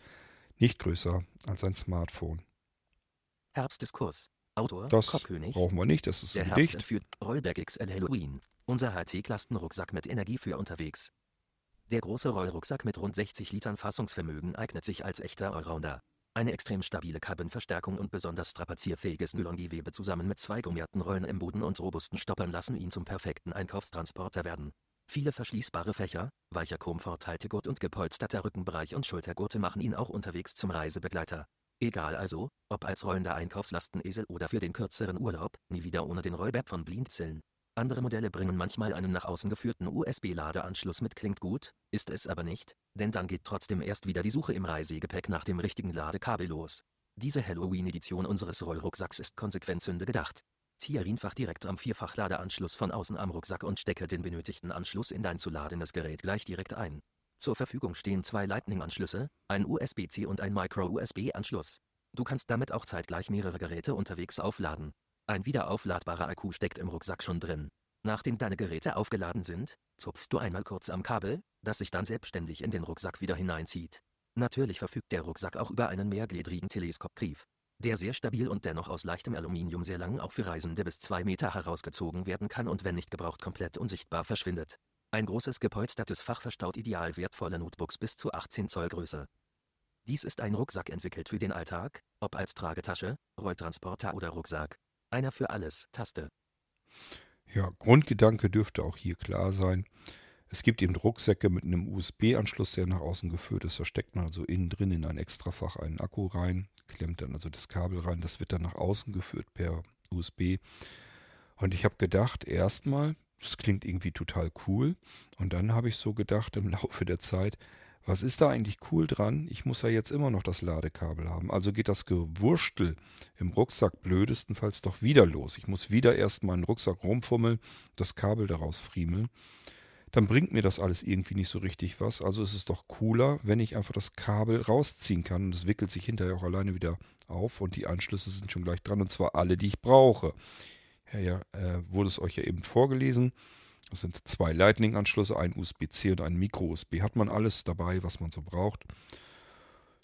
Nicht größer als ein Smartphone. Herbstdiskurs. Autor das Kopfkönig. brauchen wir nicht, das ist Der ein Gedicht. führt Rollback XL Halloween. Unser HT-Klastenrucksack mit Energie für unterwegs. Der große Rollrucksack mit rund 60 Litern Fassungsvermögen eignet sich als echter Allrounder. Eine extrem stabile Kabinverstärkung und besonders strapazierfähiges Nylongewebe zusammen mit zwei gummierten Rollen im Boden und robusten Stoppern lassen ihn zum perfekten Einkaufstransporter werden. Viele verschließbare Fächer, weicher Komforthaltegurt und gepolsterter Rückenbereich und Schultergurte machen ihn auch unterwegs zum Reisebegleiter. Egal also, ob als rollender Einkaufslastenesel oder für den kürzeren Urlaub, nie wieder ohne den Rollbab von Blinzeln. Andere Modelle bringen manchmal einen nach außen geführten USB-Ladeanschluss mit klingt gut, ist es aber nicht, denn dann geht trotzdem erst wieder die Suche im Reisegepäck nach dem richtigen Ladekabel los. Diese Halloween-Edition unseres Rollrucksacks ist konsequent Sünde gedacht. Ziehe einfach direkt am Vierfachladeanschluss von außen am Rucksack und stecke den benötigten Anschluss in dein zu ladendes Gerät gleich direkt ein. Zur Verfügung stehen zwei Lightning-Anschlüsse, ein USB-C und ein Micro-USB-Anschluss. Du kannst damit auch zeitgleich mehrere Geräte unterwegs aufladen. Ein wiederaufladbarer Akku steckt im Rucksack schon drin. Nachdem deine Geräte aufgeladen sind, zupfst du einmal kurz am Kabel, das sich dann selbstständig in den Rucksack wieder hineinzieht. Natürlich verfügt der Rucksack auch über einen mehrgliedrigen Teleskopgriff, der sehr stabil und dennoch aus leichtem Aluminium sehr lang auch für Reisende bis 2 Meter herausgezogen werden kann und wenn nicht gebraucht komplett unsichtbar verschwindet. Ein großes gepolstertes Fach verstaut ideal wertvolle Notebooks bis zu 18 Zoll Größe. Dies ist ein Rucksack entwickelt für den Alltag, ob als Tragetasche, Rolltransporter oder Rucksack. Einer für alles, Taste. Ja, Grundgedanke dürfte auch hier klar sein. Es gibt eben Rucksäcke mit einem USB-Anschluss, der nach außen geführt ist. Da steckt man also innen drin in ein Extrafach einen Akku rein, klemmt dann also das Kabel rein. Das wird dann nach außen geführt per USB. Und ich habe gedacht, erstmal, das klingt irgendwie total cool. Und dann habe ich so gedacht im Laufe der Zeit, was ist da eigentlich cool dran? Ich muss ja jetzt immer noch das Ladekabel haben. Also geht das Gewurstel im Rucksack blödestenfalls doch wieder los. Ich muss wieder erst meinen Rucksack rumfummeln, das Kabel daraus friemeln. Dann bringt mir das alles irgendwie nicht so richtig was. Also ist es doch cooler, wenn ich einfach das Kabel rausziehen kann. Und es wickelt sich hinterher auch alleine wieder auf und die Anschlüsse sind schon gleich dran. Und zwar alle, die ich brauche. Ja, ja, äh, wurde es euch ja eben vorgelesen. Es sind zwei Lightning-Anschlüsse, ein USB-C und ein Micro-USB. Hat man alles dabei, was man so braucht.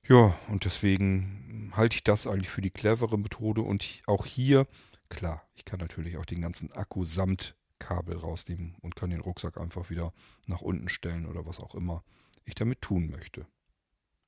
Ja, und deswegen halte ich das eigentlich für die clevere Methode. Und auch hier, klar, ich kann natürlich auch den ganzen Akku samt Kabel rausnehmen und kann den Rucksack einfach wieder nach unten stellen oder was auch immer ich damit tun möchte.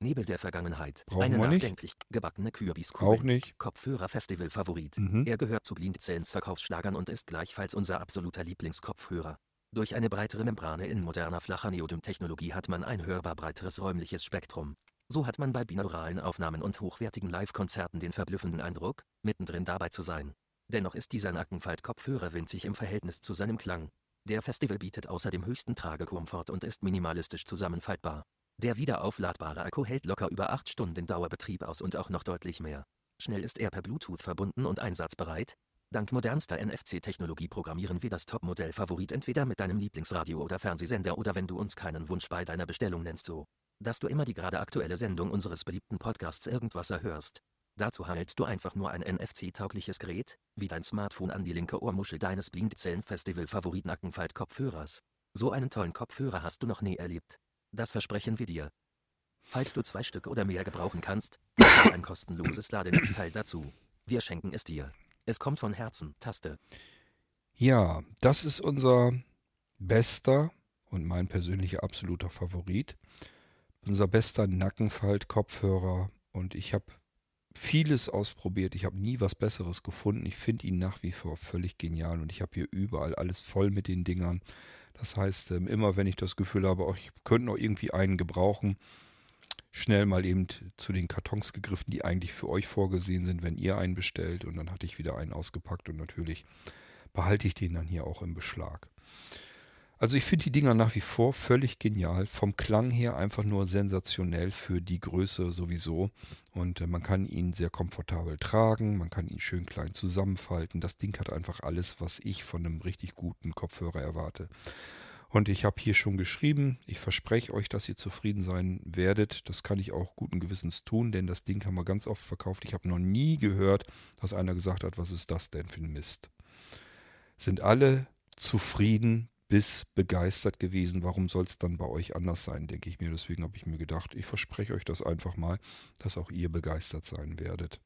Nebel der Vergangenheit. Brauchen Eine wir nicht. nachdenklich gebackene Kürbiskugel. Auch nicht. Kopfhörer-Festival-Favorit. Mhm. Er gehört zu Blindzellens Verkaufsschlagern und ist gleichfalls unser absoluter Lieblingskopfhörer. Durch eine breitere Membrane in moderner flacher Neodym-Technologie hat man ein hörbar breiteres räumliches Spektrum. So hat man bei binauralen Aufnahmen und hochwertigen Live-Konzerten den verblüffenden Eindruck, mittendrin dabei zu sein. Dennoch ist dieser Nackenfalt-Kopfhörer winzig im Verhältnis zu seinem Klang. Der Festival bietet außerdem höchsten Tragekomfort und ist minimalistisch zusammenfaltbar. Der wiederaufladbare Akku hält locker über 8 Stunden Dauerbetrieb aus und auch noch deutlich mehr. Schnell ist er per Bluetooth verbunden und einsatzbereit. Dank modernster NFC-Technologie programmieren wir das Topmodell Favorit entweder mit deinem Lieblingsradio oder Fernsehsender oder wenn du uns keinen Wunsch bei deiner Bestellung nennst so, dass du immer die gerade aktuelle Sendung unseres beliebten Podcasts irgendwas erhörst. Dazu hältst du einfach nur ein NFC-taugliches Gerät, wie dein Smartphone an die linke Ohrmuschel deines Blindzellen-Festival-Favorit-Nackenfalt-Kopfhörers. So einen tollen Kopfhörer hast du noch nie erlebt. Das versprechen wir dir. Falls du zwei Stück oder mehr gebrauchen kannst, ist ein kostenloses Ladenetzteil dazu. Wir schenken es dir. Es kommt von Herzen, Taste. Ja, das ist unser bester und mein persönlicher absoluter Favorit. Unser bester Nackenfalt-Kopfhörer. Und ich habe vieles ausprobiert. Ich habe nie was Besseres gefunden. Ich finde ihn nach wie vor völlig genial. Und ich habe hier überall alles voll mit den Dingern. Das heißt, ähm, immer wenn ich das Gefühl habe, oh, ich könnte noch irgendwie einen gebrauchen, schnell mal eben zu den Kartons gegriffen, die eigentlich für euch vorgesehen sind, wenn ihr einen bestellt. Und dann hatte ich wieder einen ausgepackt und natürlich behalte ich den dann hier auch im Beschlag. Also ich finde die Dinger nach wie vor völlig genial. Vom Klang her einfach nur sensationell für die Größe sowieso. Und äh, man kann ihn sehr komfortabel tragen, man kann ihn schön klein zusammenfalten. Das Ding hat einfach alles, was ich von einem richtig guten Kopfhörer erwarte. Und ich habe hier schon geschrieben, ich verspreche euch, dass ihr zufrieden sein werdet. Das kann ich auch guten Gewissens tun, denn das Ding haben wir ganz oft verkauft. Ich habe noch nie gehört, dass einer gesagt hat, was ist das denn für ein Mist. Sind alle zufrieden bis begeistert gewesen. Warum soll es dann bei euch anders sein, denke ich mir. Deswegen habe ich mir gedacht, ich verspreche euch das einfach mal, dass auch ihr begeistert sein werdet.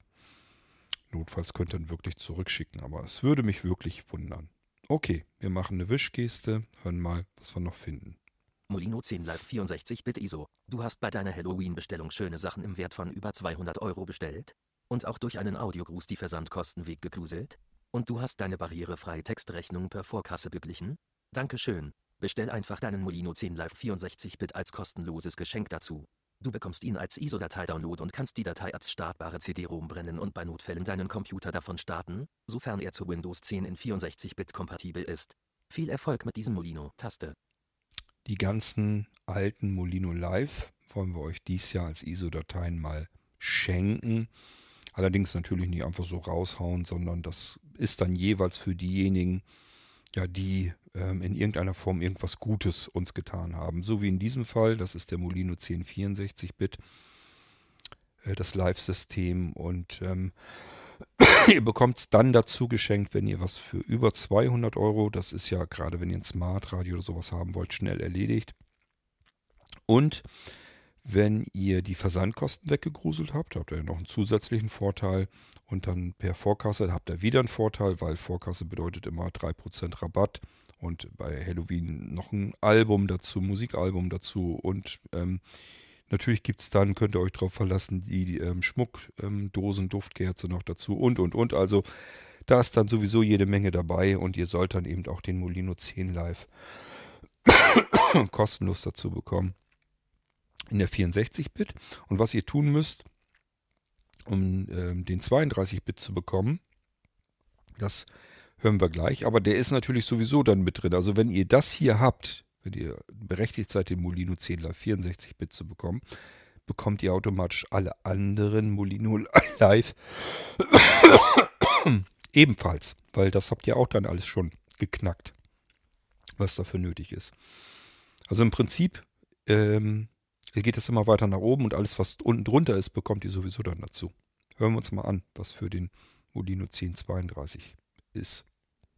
Notfalls könnt ihr ihn wirklich zurückschicken, aber es würde mich wirklich wundern. Okay, wir machen eine Wischgeste, hören mal, was wir noch finden. Molino 10 Live 64-Bit ISO. Du hast bei deiner Halloween-Bestellung schöne Sachen im Wert von über 200 Euro bestellt? Und auch durch einen Audiogruß die Versandkosten weggegruselt? Und du hast deine barrierefreie Textrechnung per Vorkasse beglichen? Dankeschön. Bestell einfach deinen Molino 10 Live 64-Bit als kostenloses Geschenk dazu. Du bekommst ihn als ISO-Datei-Download und kannst die Datei als startbare CD-ROM brennen und bei Notfällen deinen Computer davon starten, sofern er zu Windows 10 in 64-Bit kompatibel ist. Viel Erfolg mit diesem Molino. Taste. Die ganzen alten Molino Live wollen wir euch dies Jahr als ISO-Dateien mal schenken. Allerdings natürlich nicht einfach so raushauen, sondern das ist dann jeweils für diejenigen, ja, die ähm, in irgendeiner Form irgendwas Gutes uns getan haben. So wie in diesem Fall, das ist der Molino 1064-Bit, äh, das Live-System und ähm, ihr bekommt es dann dazu geschenkt, wenn ihr was für über 200 Euro, das ist ja gerade wenn ihr ein Smart Radio oder sowas haben wollt, schnell erledigt. Und wenn ihr die Versandkosten weggegruselt habt, habt ihr noch einen zusätzlichen Vorteil. Und dann per Vorkasse habt ihr wieder einen Vorteil, weil Vorkasse bedeutet immer 3% Rabatt. Und bei Halloween noch ein Album dazu, Musikalbum dazu. Und ähm, natürlich gibt es dann, könnt ihr euch darauf verlassen, die, die ähm, Schmuckdosen, ähm, Duftkerze noch dazu und, und, und. Also da ist dann sowieso jede Menge dabei. Und ihr sollt dann eben auch den Molino 10 Live kostenlos dazu bekommen in der 64-Bit. Und was ihr tun müsst, um ähm, den 32-Bit zu bekommen, das hören wir gleich. Aber der ist natürlich sowieso dann mit drin. Also wenn ihr das hier habt, wenn ihr berechtigt seid, den Molino 10 Live 64-Bit zu bekommen, bekommt ihr automatisch alle anderen Molino Live ebenfalls. Weil das habt ihr auch dann alles schon geknackt, was dafür nötig ist. Also im Prinzip ähm, geht es immer weiter nach oben und alles, was unten drunter ist, bekommt ihr sowieso dann dazu. Hören wir uns mal an, was für den Molino 1032 ist.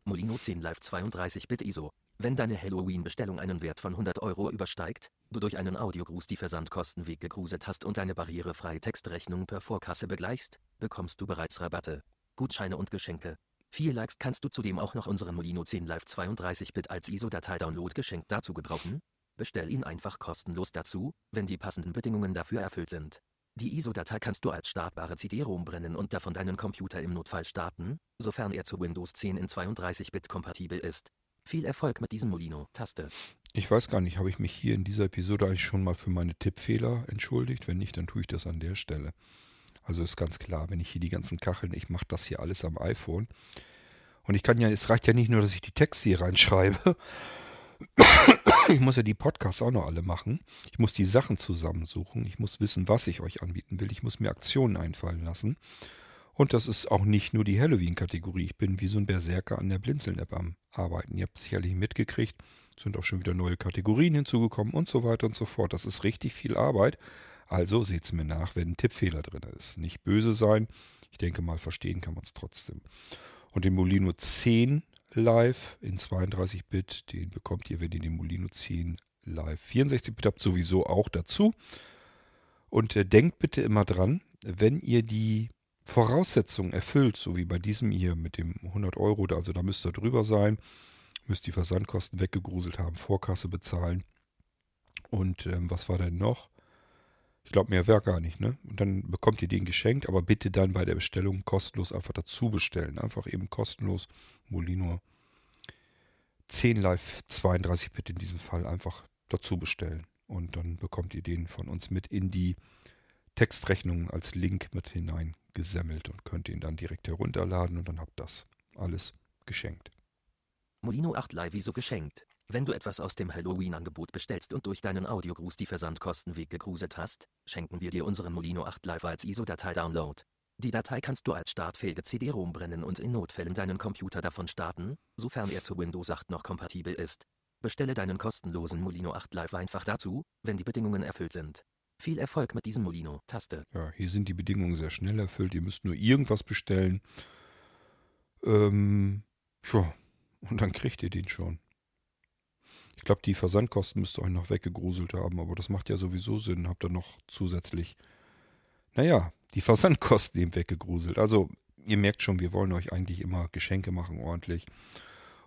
Molino 10 Live 32-Bit ISO. Wenn deine Halloween-Bestellung einen Wert von 100 Euro übersteigt, du durch einen Audiogruß die Versandkosten weggegruselt hast und eine barrierefreie Textrechnung per Vorkasse begleichst, bekommst du bereits Rabatte, Gutscheine und Geschenke. Vier Likes kannst du zudem auch noch unseren Molino 10 Live 32-Bit als ISO-Datei-Download geschenkt dazu gebrauchen. Bestell ihn einfach kostenlos dazu, wenn die passenden Bedingungen dafür erfüllt sind. Die ISO-Datei kannst du als startbare CD-ROM brennen und davon deinen Computer im Notfall starten, sofern er zu Windows 10 in 32-Bit kompatibel ist. Viel Erfolg mit diesem Molino. Taste. Ich weiß gar nicht, habe ich mich hier in dieser Episode eigentlich schon mal für meine Tippfehler entschuldigt? Wenn nicht, dann tue ich das an der Stelle. Also ist ganz klar, wenn ich hier die ganzen Kacheln, ich mache das hier alles am iPhone. Und ich kann ja, es reicht ja nicht nur, dass ich die Texte hier reinschreibe, ich muss ja die Podcasts auch noch alle machen. Ich muss die Sachen zusammensuchen. Ich muss wissen, was ich euch anbieten will. Ich muss mir Aktionen einfallen lassen. Und das ist auch nicht nur die Halloween-Kategorie. Ich bin wie so ein Berserker an der Blinzeln-App am Arbeiten. Ihr habt sicherlich mitgekriegt, sind auch schon wieder neue Kategorien hinzugekommen und so weiter und so fort. Das ist richtig viel Arbeit. Also seht es mir nach, wenn ein Tippfehler drin ist. Nicht böse sein. Ich denke mal, verstehen kann man es trotzdem. Und den Molino 10 live in 32-Bit. Den bekommt ihr, wenn ihr den Molino 10 live 64-Bit habt, sowieso auch dazu. Und äh, denkt bitte immer dran, wenn ihr die Voraussetzungen erfüllt, so wie bei diesem hier mit dem 100 Euro, also da müsst ihr drüber sein, müsst die Versandkosten weggegruselt haben, Vorkasse bezahlen. Und ähm, was war denn noch? Ich glaube, mehr wäre gar nicht, ne? Und dann bekommt ihr den geschenkt, aber bitte dann bei der Bestellung kostenlos einfach dazu bestellen. Einfach eben kostenlos Molino 10 Live 32-Bit in diesem Fall einfach dazu bestellen. Und dann bekommt ihr den von uns mit in die Textrechnung als Link mit hineingesemmelt und könnt ihn dann direkt herunterladen und dann habt das alles geschenkt. Molino 8 Live Wieso geschenkt. Wenn du etwas aus dem Halloween-Angebot bestellst und durch deinen Audiogruß die Versandkosten weggegruset hast, schenken wir dir unseren Molino 8 Live als ISO-Datei-Download. Die Datei kannst du als startfähige CD-ROM brennen und in Notfällen deinen Computer davon starten, sofern er zu Windows 8 noch kompatibel ist. Bestelle deinen kostenlosen Molino 8 Live einfach dazu, wenn die Bedingungen erfüllt sind. Viel Erfolg mit diesem Molino. Taste. Ja, hier sind die Bedingungen sehr schnell erfüllt. Ihr müsst nur irgendwas bestellen. Ähm, ja, und dann kriegt ihr den schon. Ich glaube, die Versandkosten müsst ihr euch noch weggegruselt haben, aber das macht ja sowieso Sinn. Habt ihr noch zusätzlich, naja, die Versandkosten eben weggegruselt. Also, ihr merkt schon, wir wollen euch eigentlich immer Geschenke machen, ordentlich.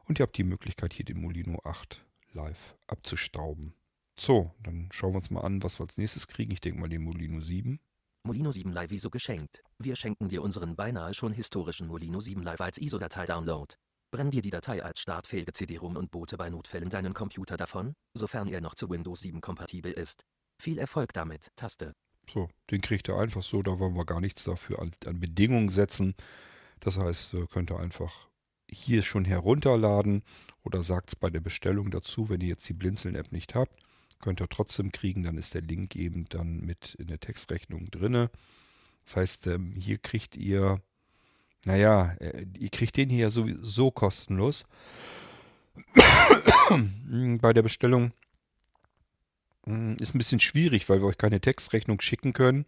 Und ihr habt die Möglichkeit, hier den Molino 8 live abzustauben. So, dann schauen wir uns mal an, was wir als nächstes kriegen. Ich denke mal den Molino 7. Molino 7 Live ISO geschenkt. Wir schenken dir unseren beinahe schon historischen Molino 7 Live als ISO-Datei-Download. Brenn dir die Datei als startfähige CD-ROM und boote bei Notfällen deinen Computer davon, sofern er noch zu Windows 7 kompatibel ist. Viel Erfolg damit, Taste. So, den kriegt ihr einfach so, da wollen wir gar nichts dafür an, an Bedingungen setzen. Das heißt, könnt ihr einfach hier schon herunterladen oder sagt es bei der Bestellung dazu, wenn ihr jetzt die Blinzeln-App nicht habt. Könnt ihr trotzdem kriegen, dann ist der Link eben dann mit in der Textrechnung drinne. Das heißt, ähm, hier kriegt ihr naja, äh, ihr kriegt den hier sowieso kostenlos. Bei der Bestellung hm, ist ein bisschen schwierig, weil wir euch keine Textrechnung schicken können,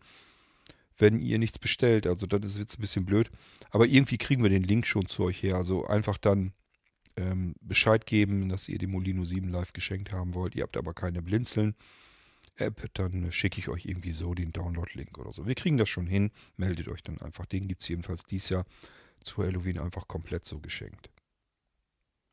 wenn ihr nichts bestellt. Also das ist jetzt ein bisschen blöd. Aber irgendwie kriegen wir den Link schon zu euch her. Also einfach dann ähm, Bescheid geben, dass ihr den Molino 7 Live geschenkt haben wollt. Ihr habt aber keine Blinzeln. App, dann schicke ich euch irgendwie so den Download-Link oder so. Wir kriegen das schon hin. Meldet euch dann einfach. Den gibt es jedenfalls dieses Jahr zu Halloween einfach komplett so geschenkt.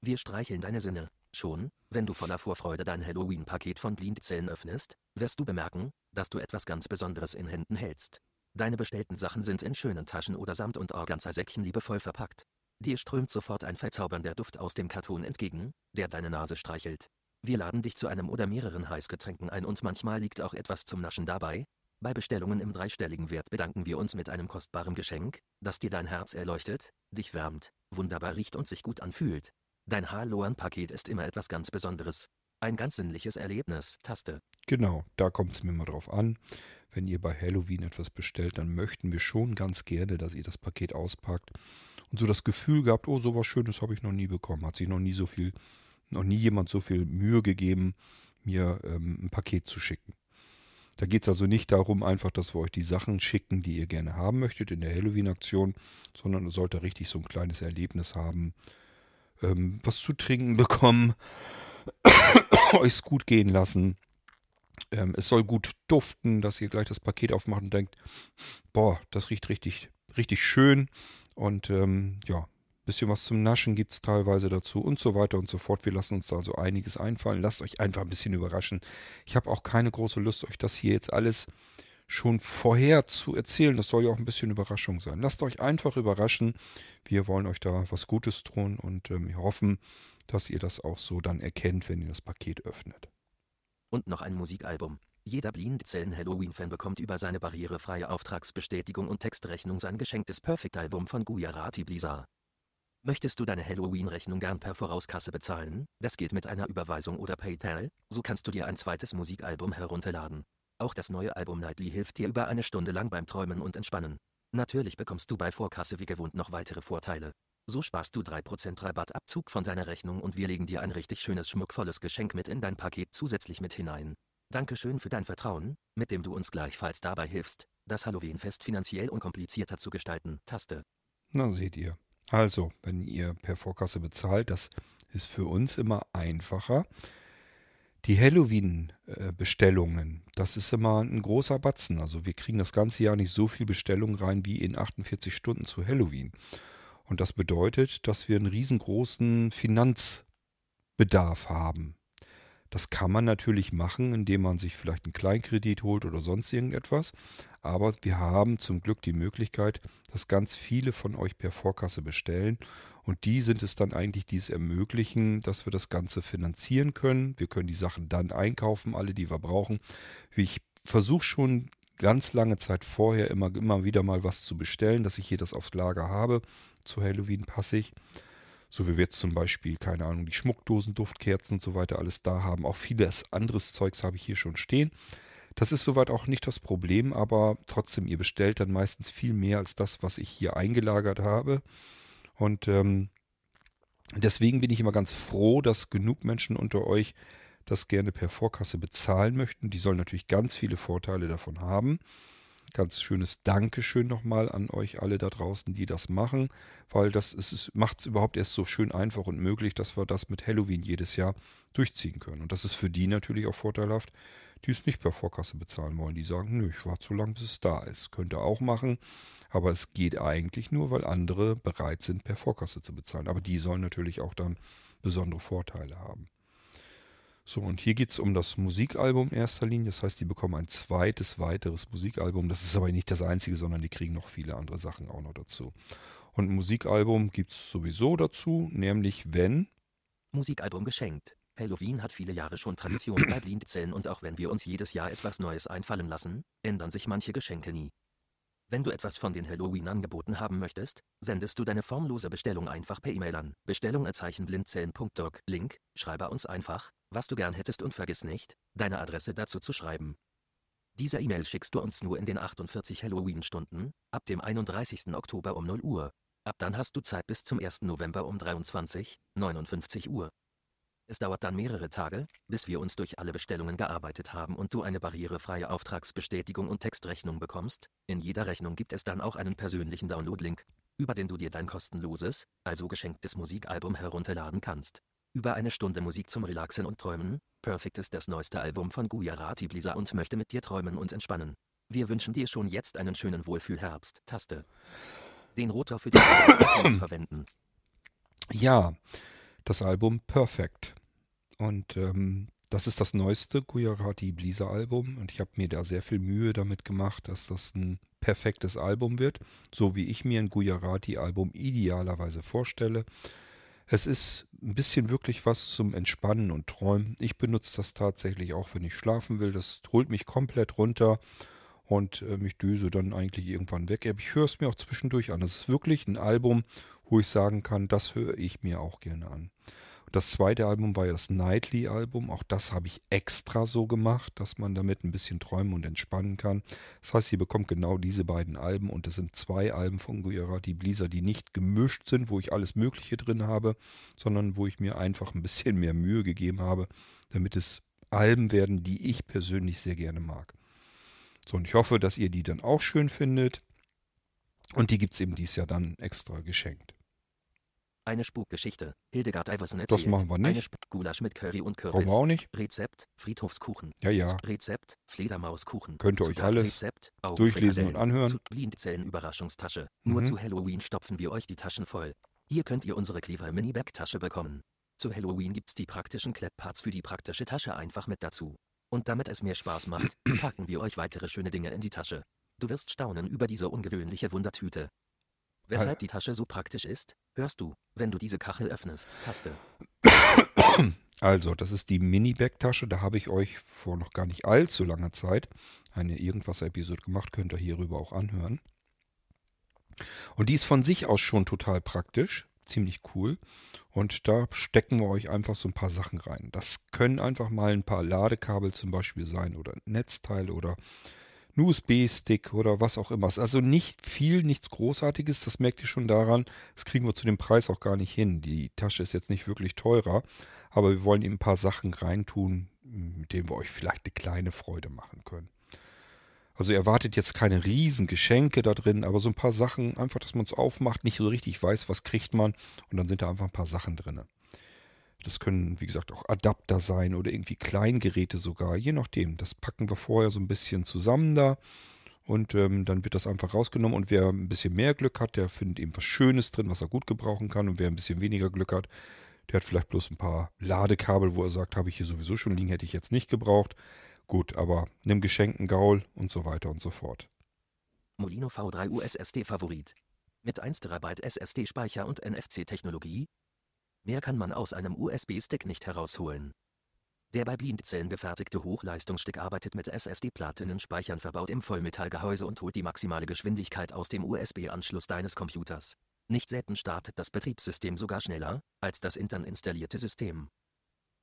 Wir streicheln deine Sinne. Schon, wenn du voller Vorfreude dein Halloween-Paket von Blindzellen öffnest, wirst du bemerken, dass du etwas ganz Besonderes in Händen hältst. Deine bestellten Sachen sind in schönen Taschen oder Samt- und Organza-Säckchen liebevoll verpackt. Dir strömt sofort ein verzaubernder Duft aus dem Karton entgegen, der deine Nase streichelt. Wir laden dich zu einem oder mehreren Heißgetränken ein und manchmal liegt auch etwas zum Naschen dabei. Bei Bestellungen im dreistelligen Wert bedanken wir uns mit einem kostbaren Geschenk, das dir dein Herz erleuchtet, dich wärmt, wunderbar riecht und sich gut anfühlt. Dein Haloan-Paket ist immer etwas ganz Besonderes. Ein ganz sinnliches Erlebnis. Taste. Genau, da kommt es mir mal drauf an. Wenn ihr bei Halloween etwas bestellt, dann möchten wir schon ganz gerne, dass ihr das Paket auspackt und so das Gefühl gehabt, oh, sowas Schönes habe ich noch nie bekommen. Hat sich noch nie so viel noch nie jemand so viel Mühe gegeben, mir ähm, ein Paket zu schicken. Da geht es also nicht darum, einfach, dass wir euch die Sachen schicken, die ihr gerne haben möchtet in der Halloween-Aktion, sondern es sollte richtig so ein kleines Erlebnis haben, ähm, was zu trinken bekommen, euch gut gehen lassen. Ähm, es soll gut duften, dass ihr gleich das Paket aufmacht und denkt, boah, das riecht richtig, richtig schön. Und ähm, ja, Bisschen was zum Naschen gibt es teilweise dazu und so weiter und so fort. Wir lassen uns da so einiges einfallen. Lasst euch einfach ein bisschen überraschen. Ich habe auch keine große Lust, euch das hier jetzt alles schon vorher zu erzählen. Das soll ja auch ein bisschen Überraschung sein. Lasst euch einfach überraschen. Wir wollen euch da was Gutes tun und ähm, wir hoffen, dass ihr das auch so dann erkennt, wenn ihr das Paket öffnet. Und noch ein Musikalbum. Jeder Blindzellen Halloween-Fan bekommt über seine barrierefreie Auftragsbestätigung und Textrechnung sein geschenktes Perfect-Album von Gujarati Blizzard. Möchtest du deine Halloween-Rechnung gern per Vorauskasse bezahlen? Das geht mit einer Überweisung oder PayPal, so kannst du dir ein zweites Musikalbum herunterladen. Auch das neue Album Nightly hilft dir über eine Stunde lang beim Träumen und Entspannen. Natürlich bekommst du bei Vorkasse wie gewohnt noch weitere Vorteile. So sparst du 3% Rabattabzug von deiner Rechnung und wir legen dir ein richtig schönes schmuckvolles Geschenk mit in dein Paket zusätzlich mit hinein. Dankeschön für dein Vertrauen, mit dem du uns gleichfalls dabei hilfst, das Halloween-Fest finanziell unkomplizierter zu gestalten. Taste. Na seht ihr. Also, wenn ihr per Vorkasse bezahlt, das ist für uns immer einfacher. Die Halloween-Bestellungen, das ist immer ein großer Batzen. Also wir kriegen das ganze Jahr nicht so viel Bestellungen rein wie in 48 Stunden zu Halloween. Und das bedeutet, dass wir einen riesengroßen Finanzbedarf haben. Das kann man natürlich machen, indem man sich vielleicht einen Kleinkredit holt oder sonst irgendetwas. Aber wir haben zum Glück die Möglichkeit, dass ganz viele von euch per Vorkasse bestellen. Und die sind es dann eigentlich, die es ermöglichen, dass wir das Ganze finanzieren können. Wir können die Sachen dann einkaufen, alle, die wir brauchen. Ich versuche schon ganz lange Zeit vorher immer, immer wieder mal was zu bestellen, dass ich hier das aufs Lager habe. Zu Halloween passe ich. So wie wir jetzt zum Beispiel, keine Ahnung, die Schmuckdosen, Duftkerzen und so weiter alles da haben. Auch vieles anderes Zeugs habe ich hier schon stehen. Das ist soweit auch nicht das Problem, aber trotzdem, ihr bestellt dann meistens viel mehr als das, was ich hier eingelagert habe. Und ähm, deswegen bin ich immer ganz froh, dass genug Menschen unter euch das gerne per Vorkasse bezahlen möchten. Die sollen natürlich ganz viele Vorteile davon haben. Ganz schönes Dankeschön nochmal an euch alle da draußen, die das machen, weil das macht es überhaupt erst so schön einfach und möglich, dass wir das mit Halloween jedes Jahr durchziehen können. Und das ist für die natürlich auch vorteilhaft, die es nicht per Vorkasse bezahlen wollen. Die sagen, nö, ich warte so lange, bis es da ist. Könnt ihr auch machen, aber es geht eigentlich nur, weil andere bereit sind, per Vorkasse zu bezahlen. Aber die sollen natürlich auch dann besondere Vorteile haben. So, und hier geht es um das Musikalbum in erster Linie. Das heißt, die bekommen ein zweites, weiteres Musikalbum. Das ist aber nicht das einzige, sondern die kriegen noch viele andere Sachen auch noch dazu. Und ein Musikalbum gibt es sowieso dazu, nämlich wenn. Musikalbum geschenkt. Halloween hat viele Jahre schon Tradition bei Blindzellen und auch wenn wir uns jedes Jahr etwas Neues einfallen lassen, ändern sich manche Geschenke nie. Wenn du etwas von den Halloween-Angeboten haben möchtest, sendest du deine formlose Bestellung einfach per E-Mail an. Bestellung blindzellen.doc. Link, schreibe uns einfach, was du gern hättest und vergiss nicht, deine Adresse dazu zu schreiben. Diese E-Mail schickst du uns nur in den 48 Halloween-Stunden, ab dem 31. Oktober um 0 Uhr. Ab dann hast du Zeit bis zum 1. November um 23, 59 Uhr. Es dauert dann mehrere Tage, bis wir uns durch alle Bestellungen gearbeitet haben und du eine barrierefreie Auftragsbestätigung und Textrechnung bekommst. In jeder Rechnung gibt es dann auch einen persönlichen Download-Link, über den du dir dein kostenloses, also geschenktes Musikalbum herunterladen kannst. Über eine Stunde Musik zum Relaxen und Träumen. Perfect ist das neueste Album von Gujarati Blisa und möchte mit dir träumen und entspannen. Wir wünschen dir schon jetzt einen schönen Wohlfühlherbst. Taste. Den Rotor für die verwenden. Ja, das Album Perfect. Und ähm, das ist das neueste Gujarati Blisa Album und ich habe mir da sehr viel Mühe damit gemacht, dass das ein perfektes Album wird, so wie ich mir ein Gujarati Album idealerweise vorstelle. Es ist ein bisschen wirklich was zum Entspannen und Träumen. Ich benutze das tatsächlich auch, wenn ich schlafen will. Das holt mich komplett runter und äh, mich düse dann eigentlich irgendwann weg. Aber ich höre es mir auch zwischendurch an. Es ist wirklich ein Album, wo ich sagen kann, das höre ich mir auch gerne an. Das zweite Album war ja das Nightly-Album. Auch das habe ich extra so gemacht, dass man damit ein bisschen träumen und entspannen kann. Das heißt, ihr bekommt genau diese beiden Alben und es sind zwei Alben von Gujarati Blizzard, die nicht gemischt sind, wo ich alles Mögliche drin habe, sondern wo ich mir einfach ein bisschen mehr Mühe gegeben habe, damit es Alben werden, die ich persönlich sehr gerne mag. So, und ich hoffe, dass ihr die dann auch schön findet. Und die gibt es eben dieses Jahr dann extra geschenkt. Eine Spukgeschichte. Hildegard Iverson erzählt. Das machen wir nicht. Eine Sp Gulasch mit Curry und Kürbis. Brauchen wir auch nicht. Rezept, Friedhofskuchen. Ja, ja. Rezept, Fledermauskuchen. Könnt ihr euch alles Rezept, durchlesen und anhören. Blindzellen-Überraschungstasche. Nur Mhm. zu Halloween stopfen wir euch die Taschen voll. Hier könnt ihr unsere Clever Mini-Bag-Tasche bekommen. Zu Halloween gibt's die praktischen Klettparts für die praktische Tasche einfach mit dazu. Und damit es mehr Spaß macht, packen wir euch weitere schöne Dinge in die Tasche. Du wirst staunen über diese ungewöhnliche Wundertüte. Weshalb die Tasche so praktisch ist, hörst du, wenn du diese Kachel öffnest. Taste. Also, das ist die Mini-Bag-Tasche. Da habe ich euch vor noch gar nicht allzu langer Zeit eine Irgendwas-Episode gemacht. Könnt ihr hierüber auch anhören. Und die ist von sich aus schon total praktisch. Ziemlich cool. Und da stecken wir euch einfach so ein paar Sachen rein. Das können einfach mal ein paar Ladekabel zum Beispiel sein oder Netzteile oder ein USB-Stick oder was auch immer. Also nicht viel, nichts Großartiges. Das merkt ihr schon daran. Das kriegen wir zu dem Preis auch gar nicht hin. Die Tasche ist jetzt nicht wirklich teurer, aber wir wollen eben ein paar Sachen reintun, mit denen wir euch vielleicht eine kleine Freude machen können. Also erwartet jetzt keine riesen Geschenke da drin, aber so ein paar Sachen, einfach, dass man es aufmacht, nicht so richtig weiß, was kriegt man und dann sind da einfach ein paar Sachen drin. Das können, wie gesagt, auch Adapter sein oder irgendwie Kleingeräte sogar, je nachdem. Das packen wir vorher so ein bisschen zusammen da und ähm, dann wird das einfach rausgenommen und wer ein bisschen mehr Glück hat, der findet eben was Schönes drin, was er gut gebrauchen kann und wer ein bisschen weniger Glück hat, Der hat vielleicht bloß ein paar Ladekabel, wo er sagt, habe ich hier sowieso schon liegen, hätte ich jetzt nicht gebraucht. Gut, aber nimm geschenkten Gaul und so weiter und so fort. Molino V3 USSD Favorit. Mit 1 TB SSD-Speicher und NFC-Technologie? Mehr kann man aus einem USB-Stick nicht herausholen. Der bei Blindzellen gefertigte Hochleistungsstick arbeitet mit SSD-Platinenspeichern verbaut im Vollmetallgehäuse und holt die maximale Geschwindigkeit aus dem USB-Anschluss deines Computers. Nicht selten startet das Betriebssystem sogar schneller als das intern installierte System.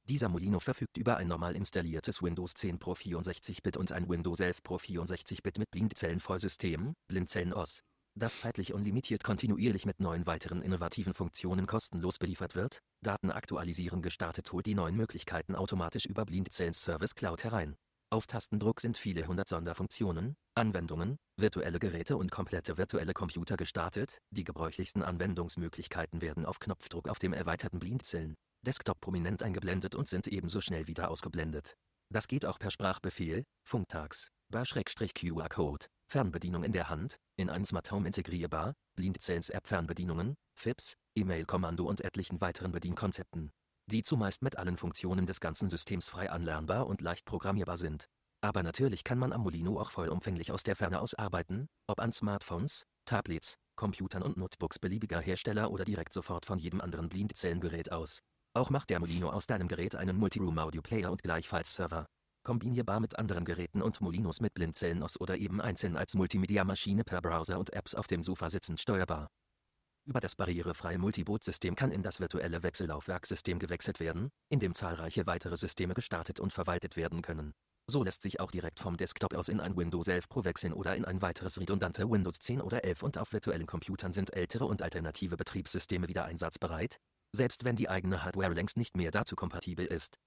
Dieser Molino verfügt über ein normal installiertes Windows 10 Pro 64-Bit und ein Windows 11 Pro 64-Bit mit Blindzellen-Vollsystem, Blindzellen OS das zeitlich unlimitiert kontinuierlich mit neuen weiteren innovativen Funktionen kostenlos beliefert wird, Daten aktualisieren gestartet holt die neuen Möglichkeiten automatisch über Blindzellens Service Cloud herein. Auf Tastendruck sind viele hundert Sonderfunktionen, Anwendungen, virtuelle Geräte und komplette virtuelle Computer gestartet, die gebräuchlichsten Anwendungsmöglichkeiten werden auf Knopfdruck auf dem erweiterten Blindzellen Desktop prominent eingeblendet und sind ebenso schnell wieder ausgeblendet. Das geht auch per Sprachbefehl, Funktags, Bar-QR-Code, Fernbedienung in der Hand, in ein Smart Home integrierbar, Blindzellens App Fernbedienungen, FIPS, E-Mail-Kommando und etlichen weiteren Bedienkonzepten, die zumeist mit allen Funktionen des ganzen Systems frei anlernbar und leicht programmierbar sind. Aber natürlich kann man am Molino auch vollumfänglich aus der Ferne aus arbeiten, ob an Smartphones, Tablets, Computern und Notebooks beliebiger Hersteller oder direkt sofort von jedem anderen Blindzellengerät aus. Auch macht der Molino aus deinem Gerät einen Multiroom Audio Player und gleichfalls Server kombinierbar mit anderen Geräten und Molinos mit Blindzellen aus oder eben einzeln als Multimedia-Maschine per Browser und Apps auf dem Sofa sitzend steuerbar. Über das barrierefreie Multiboot-System kann in das virtuelle Wechsellaufwerkssystem gewechselt werden, in dem zahlreiche weitere Systeme gestartet und verwaltet werden können. So lässt sich auch direkt vom Desktop aus in ein Windows 11 Pro wechseln oder in ein weiteres redundante Windows 10 oder 11 und auf virtuellen Computern sind ältere und alternative Betriebssysteme wieder einsatzbereit, selbst wenn die eigene Hardware längst nicht mehr dazu kompatibel ist.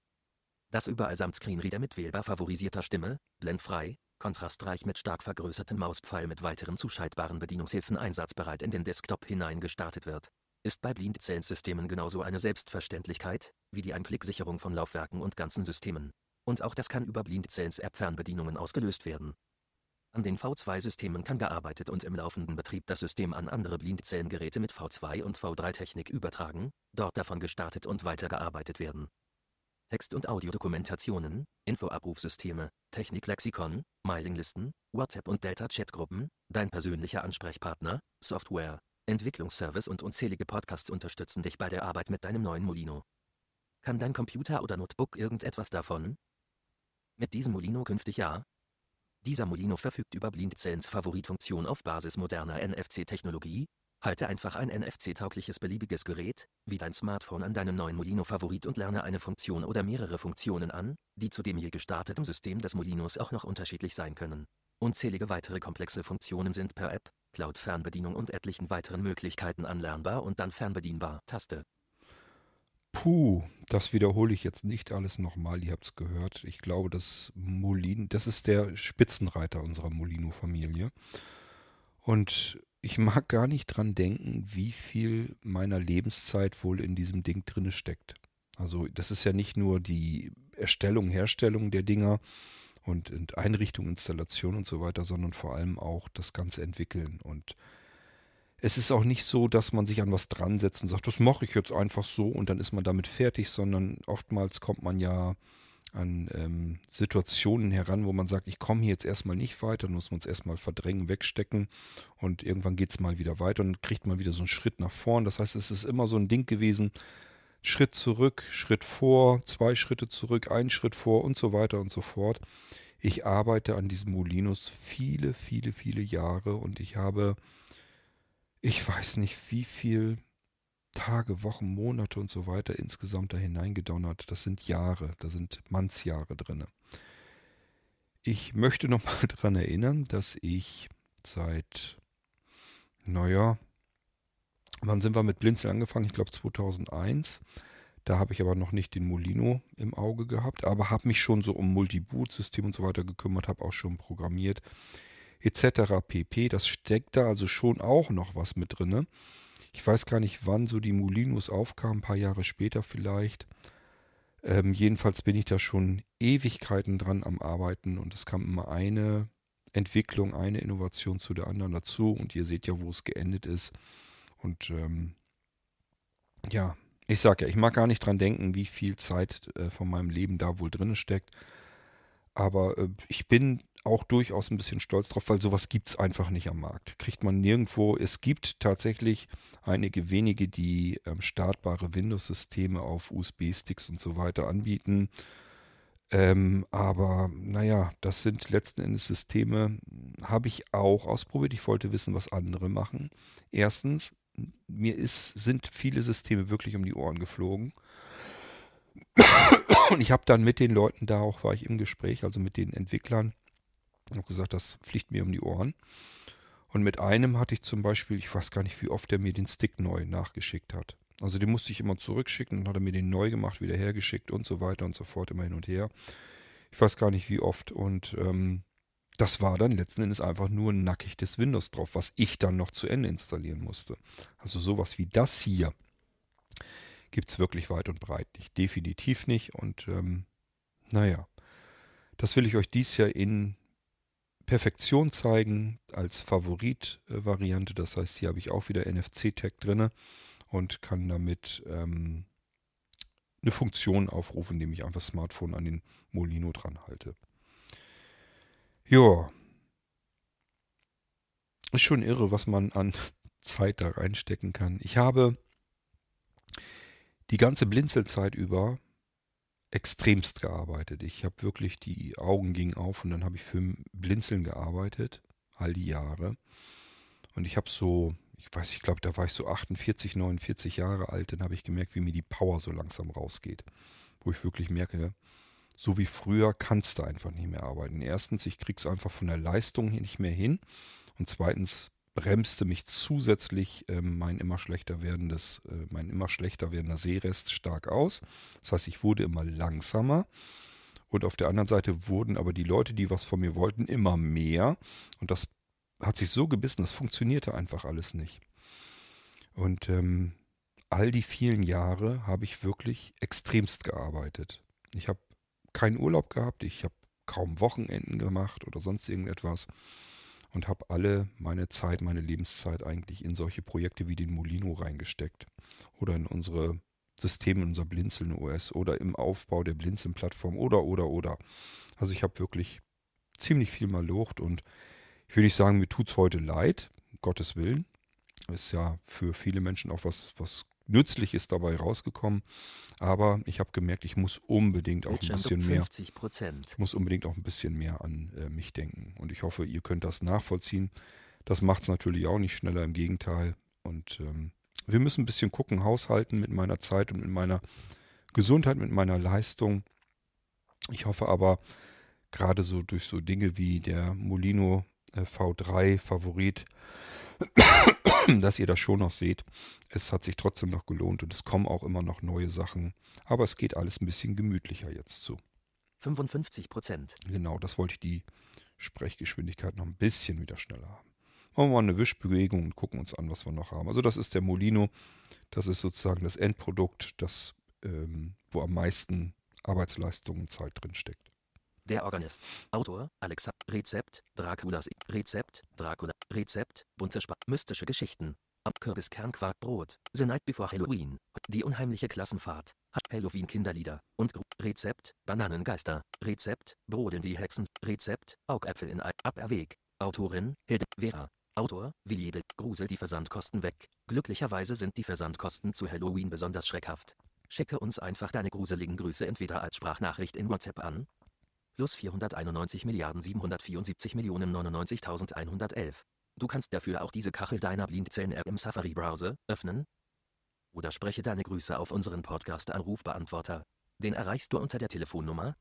Das überall samt Screenreader mit wählbar favorisierter Stimme, blendfrei, kontrastreich mit stark vergrößertem Mauspfeil mit weiteren zuschaltbaren Bedienungshilfen einsatzbereit in den Desktop hinein gestartet wird, ist bei Blindzellensystemen genauso eine Selbstverständlichkeit, wie die Ein-Klick-Sicherung von Laufwerken und ganzen Systemen. Und auch das kann über Blindzellens App-Fernbedienungen ausgelöst werden. An den V2-Systemen kann gearbeitet und im laufenden Betrieb das System an andere Blindzellengeräte mit V2 und V3-Technik übertragen, dort davon gestartet und weitergearbeitet werden. Text- und Audiodokumentationen, Infoabrufsysteme, Techniklexikon, Mailinglisten, WhatsApp und Delta-Chatgruppen, dein persönlicher Ansprechpartner, Software, Entwicklungsservice und unzählige Podcasts unterstützen dich bei der Arbeit mit deinem neuen Molino. Kann dein Computer oder Notebook irgendetwas davon? Mit diesem Molino künftig ja? Dieser Molino verfügt über Blindzellens Favoritfunktion auf Basis moderner NFC-Technologie, Halte einfach ein NFC-taugliches beliebiges Gerät, wie dein Smartphone an deinen neuen Molino Favorit und lerne eine Funktion oder mehrere Funktionen an, die zu dem je gestarteten System des Molinos auch noch unterschiedlich sein können. Unzählige weitere komplexe Funktionen sind per App, Cloud-Fernbedienung und etlichen weiteren Möglichkeiten anlernbar und dann fernbedienbar. Taste. Puh, das wiederhole ich jetzt nicht alles nochmal, ihr habt es gehört. Ich glaube, das Molino, das ist der Spitzenreiter unserer Molino-Familie. Und ich mag gar nicht dran denken, wie viel meiner Lebenszeit wohl in diesem Ding drinne steckt. Also das ist ja nicht nur die Erstellung, Herstellung der Dinger und, und Einrichtung, Installation und so weiter, sondern vor allem auch das ganze Entwickeln. Und es ist auch nicht so, dass man sich an was dran setzt und sagt, das mache ich jetzt einfach so und dann ist man damit fertig, sondern oftmals kommt man ja an ähm, Situationen heran, wo man sagt, ich komme hier jetzt erstmal nicht weiter, dann muss man es erstmal verdrängen, wegstecken und irgendwann geht es mal wieder weiter und kriegt man wieder so einen Schritt nach vorn. Das heißt, es ist immer so ein Ding gewesen, Schritt zurück, Schritt vor, zwei Schritte zurück, ein Schritt vor und so weiter und so fort. Ich arbeite an diesem Molinus viele, viele, viele Jahre und ich habe, ich weiß nicht wie viel Tage, Wochen, Monate und so weiter insgesamt da hineingedonnert. Das sind Jahre, da sind Mannsjahre drin. Ich möchte nochmal daran erinnern, dass ich seit, naja, wann sind wir mit Blinzel angefangen? Ich glaube 2001. Da habe ich aber noch nicht den Molino im Auge gehabt, aber habe mich schon so um Multiboot-System und so weiter gekümmert, habe auch schon programmiert, etc. pp. Das steckt da also schon auch noch was mit drin. Ich weiß gar nicht, wann so die Molinos aufkamen, ein paar Jahre später vielleicht. Ähm, jedenfalls bin ich da schon Ewigkeiten dran am Arbeiten und es kam immer eine Entwicklung, eine Innovation zu der anderen dazu und ihr seht ja, wo es geendet ist. Und ähm, ja, Ich sag ja, ich mag gar nicht dran denken, wie viel Zeit äh, von meinem Leben da wohl drin steckt. Aber äh, ich bin auch durchaus ein bisschen stolz drauf, weil sowas gibt es einfach nicht am Markt. Kriegt man nirgendwo. Es gibt tatsächlich einige wenige, die ähm, startbare Windows-Systeme auf USB-Sticks und so weiter anbieten. Ähm, aber naja, das sind letzten Endes Systeme, habe ich auch ausprobiert. Ich wollte wissen, was andere machen. Erstens, mir ist, sind viele Systeme wirklich um die Ohren geflogen. Und ich habe dann mit den Leuten da auch, war ich im Gespräch, also mit den Entwicklern, habe gesagt, das fliegt mir um die Ohren. Und mit einem hatte ich zum Beispiel, ich weiß gar nicht, wie oft er mir den Stick neu nachgeschickt hat. Also den musste ich immer zurückschicken, dann hat er mir den neu gemacht, wieder hergeschickt und so weiter und so fort, immer hin und her. Ich weiß gar nicht wie oft. Und ähm, das war dann letzten Endes einfach nur nackig des Windows drauf, was ich dann noch zu Ende installieren musste. Also sowas wie das hier gibt es wirklich weit und breit nicht. Definitiv nicht. Und ähm, naja, das will ich euch dies Jahr in Perfektion zeigen als Favorit-Variante. Das heißt, hier habe ich auch wieder NFC-Tag drin und kann damit ähm, eine Funktion aufrufen, indem ich einfach das Smartphone an den Molino dran halte. Ja. Ist schon irre, was man an Zeit da reinstecken kann. Ich habe die ganze Blinzelzeit über extremst gearbeitet. Ich habe wirklich, die Augen gingen auf und dann habe ich für Blinzeln gearbeitet, all die Jahre. Und ich habe so, ich weiß, ich glaube, da war ich so 48, 49 Jahre alt, dann habe ich gemerkt, wie mir die Power so langsam rausgeht. Wo ich wirklich merke, so wie früher kannst du einfach nicht mehr arbeiten. Erstens, ich krieg's einfach von der Leistung nicht mehr hin. Und zweitens bremste mich zusätzlich äh, mein immer schlechter werdendes, äh, mein immer schlechter werdender Sehrest stark aus. Das heißt, ich wurde immer langsamer. Und auf der anderen Seite wurden aber die Leute, die was von mir wollten, immer mehr. Und das hat sich so gebissen, das funktionierte einfach alles nicht. Und ähm, all die vielen Jahre habe ich wirklich extremst gearbeitet. Ich habe keinen Urlaub gehabt, ich habe kaum Wochenenden gemacht oder sonst irgendetwas und habe alle meine Zeit, meine Lebenszeit eigentlich in solche Projekte wie den Molino reingesteckt oder in unsere Systeme, in unser Blinzeln OS oder im Aufbau der Blinzeln-Plattform oder, oder, oder. Also ich habe wirklich ziemlich viel mal locht und ich will nicht sagen, mir tut es heute leid, um Gottes Willen. Ist ja für viele Menschen auch was, was Nützliches dabei rausgekommen. Aber ich habe gemerkt, ich muss unbedingt auch ein bisschen mehr. Muss unbedingt auch ein bisschen mehr an äh, mich denken. Und ich hoffe, ihr könnt das nachvollziehen. Das macht es natürlich auch nicht schneller, im Gegenteil. Und ähm, wir müssen ein bisschen gucken, haushalten mit meiner Zeit und mit meiner Gesundheit, mit meiner Leistung. Ich hoffe aber, gerade so durch so Dinge wie der Molino äh, V3 Favorit, dass ihr das schon noch seht. Es hat sich trotzdem noch gelohnt und es kommen auch immer noch neue Sachen. Aber es geht alles ein bisschen gemütlicher jetzt zu. 55 Prozent. Genau, das wollte ich die Sprechgeschwindigkeit noch ein bisschen wieder schneller haben. Machen wir mal eine Wischbewegung und gucken uns an, was wir noch haben. Also das ist der Molino. Das ist sozusagen das Endprodukt, das, ähm, wo am meisten Arbeitsleistung und Zeit drin steckt. Der Organist. Autor, Alexa. Rezept, Draculas. Rezept, Dracula. Rezept, bunte Sp mystische Geschichten. Kürbis Kernquarkbrot. The Night Before Halloween. Die unheimliche Klassenfahrt. Halloween Kinderlieder. Und Rezept, Bananengeister. Rezept, Brodeln die Hexen. Rezept, Augäpfel in Ei. Aberweg. Autorin, Hilde Vera. Autor, wie jede, Grusel die Versandkosten weg. Glücklicherweise sind die Versandkosten zu Halloween besonders schreckhaft. Schicke uns einfach deine gruseligen Grüße entweder als Sprachnachricht in WhatsApp an plus 491 Milliarden 774 Millionen 99.111. Du kannst dafür auch diese Kachel deiner Blindzellen-App im Safari-Browser öffnen. Oder spreche deine Grüße auf unseren Podcast-Anrufbeantworter. Den erreichst du unter der Telefonnummer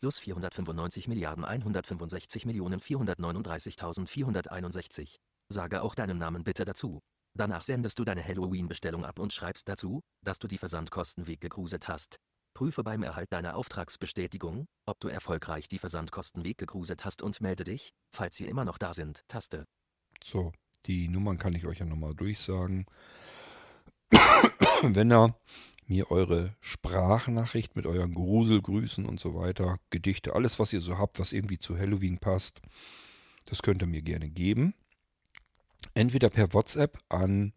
plus 495 Milliarden 165 Millionen 439.461. Sage auch deinen Namen bitte dazu. Danach sendest du deine Halloween-Bestellung ab und schreibst dazu, dass du die Versandkosten weggegruselt hast. Prüfe beim Erhalt deiner Auftragsbestätigung, ob du erfolgreich die Versandkosten weggegruselt hast und melde dich, falls sie immer noch da sind. Taste. So, die Nummern kann ich euch ja nochmal durchsagen. Wenn ihr mir eure Sprachnachricht mit euren Gruselgrüßen und so weiter, Gedichte, alles was ihr so habt, was irgendwie zu Halloween passt, das könnt ihr mir gerne geben. Entweder per WhatsApp an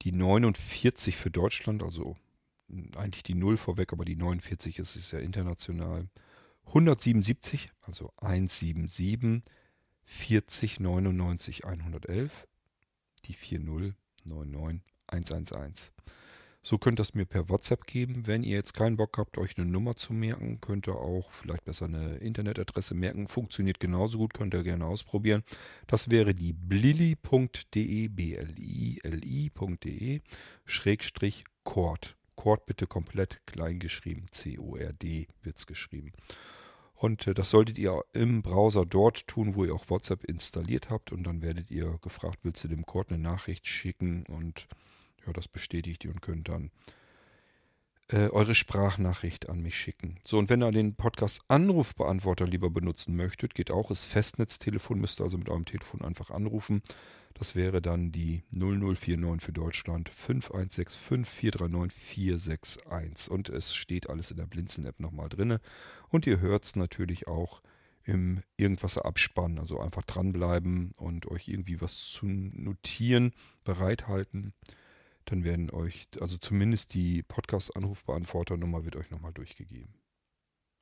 die 49 für Deutschland, also eigentlich die 0 vorweg, aber die 49 ist, ist ja international. 177, also 177 40 99 111, die 40 99 111. So könnt ihr es mir per WhatsApp geben. Wenn ihr jetzt keinen Bock habt, euch eine Nummer zu merken, könnt ihr auch vielleicht besser eine Internetadresse merken. Funktioniert genauso gut, könnt ihr gerne ausprobieren. Das wäre die blili.de, b-l-i-l-i.de, Schrägstrich Cord. Cord bitte komplett klein geschrieben, C-O-R-D wird es geschrieben. Und äh, das solltet ihr im Browser dort tun, wo ihr auch WhatsApp installiert habt. Und dann werdet ihr gefragt, willst du dem Cord eine Nachricht schicken? Und ja, das bestätigt ihr und könnt dann äh, eure Sprachnachricht an mich schicken. So, und wenn ihr den Podcast Anrufbeantworter lieber benutzen möchtet, geht auch. Ist Festnetztelefon, müsst ihr also mit eurem Telefon einfach anrufen. Das wäre dann die 0049 für Deutschland 5165 439 461. Und es steht alles in der Blinzeln-App nochmal drin. Und ihr hört es natürlich auch im Irgendwas abspannen. Also einfach dranbleiben und euch irgendwie was zu notieren, bereithalten dann werden euch, also zumindest die Podcast-Anrufbeantworter-Nummer wird euch nochmal durchgegeben.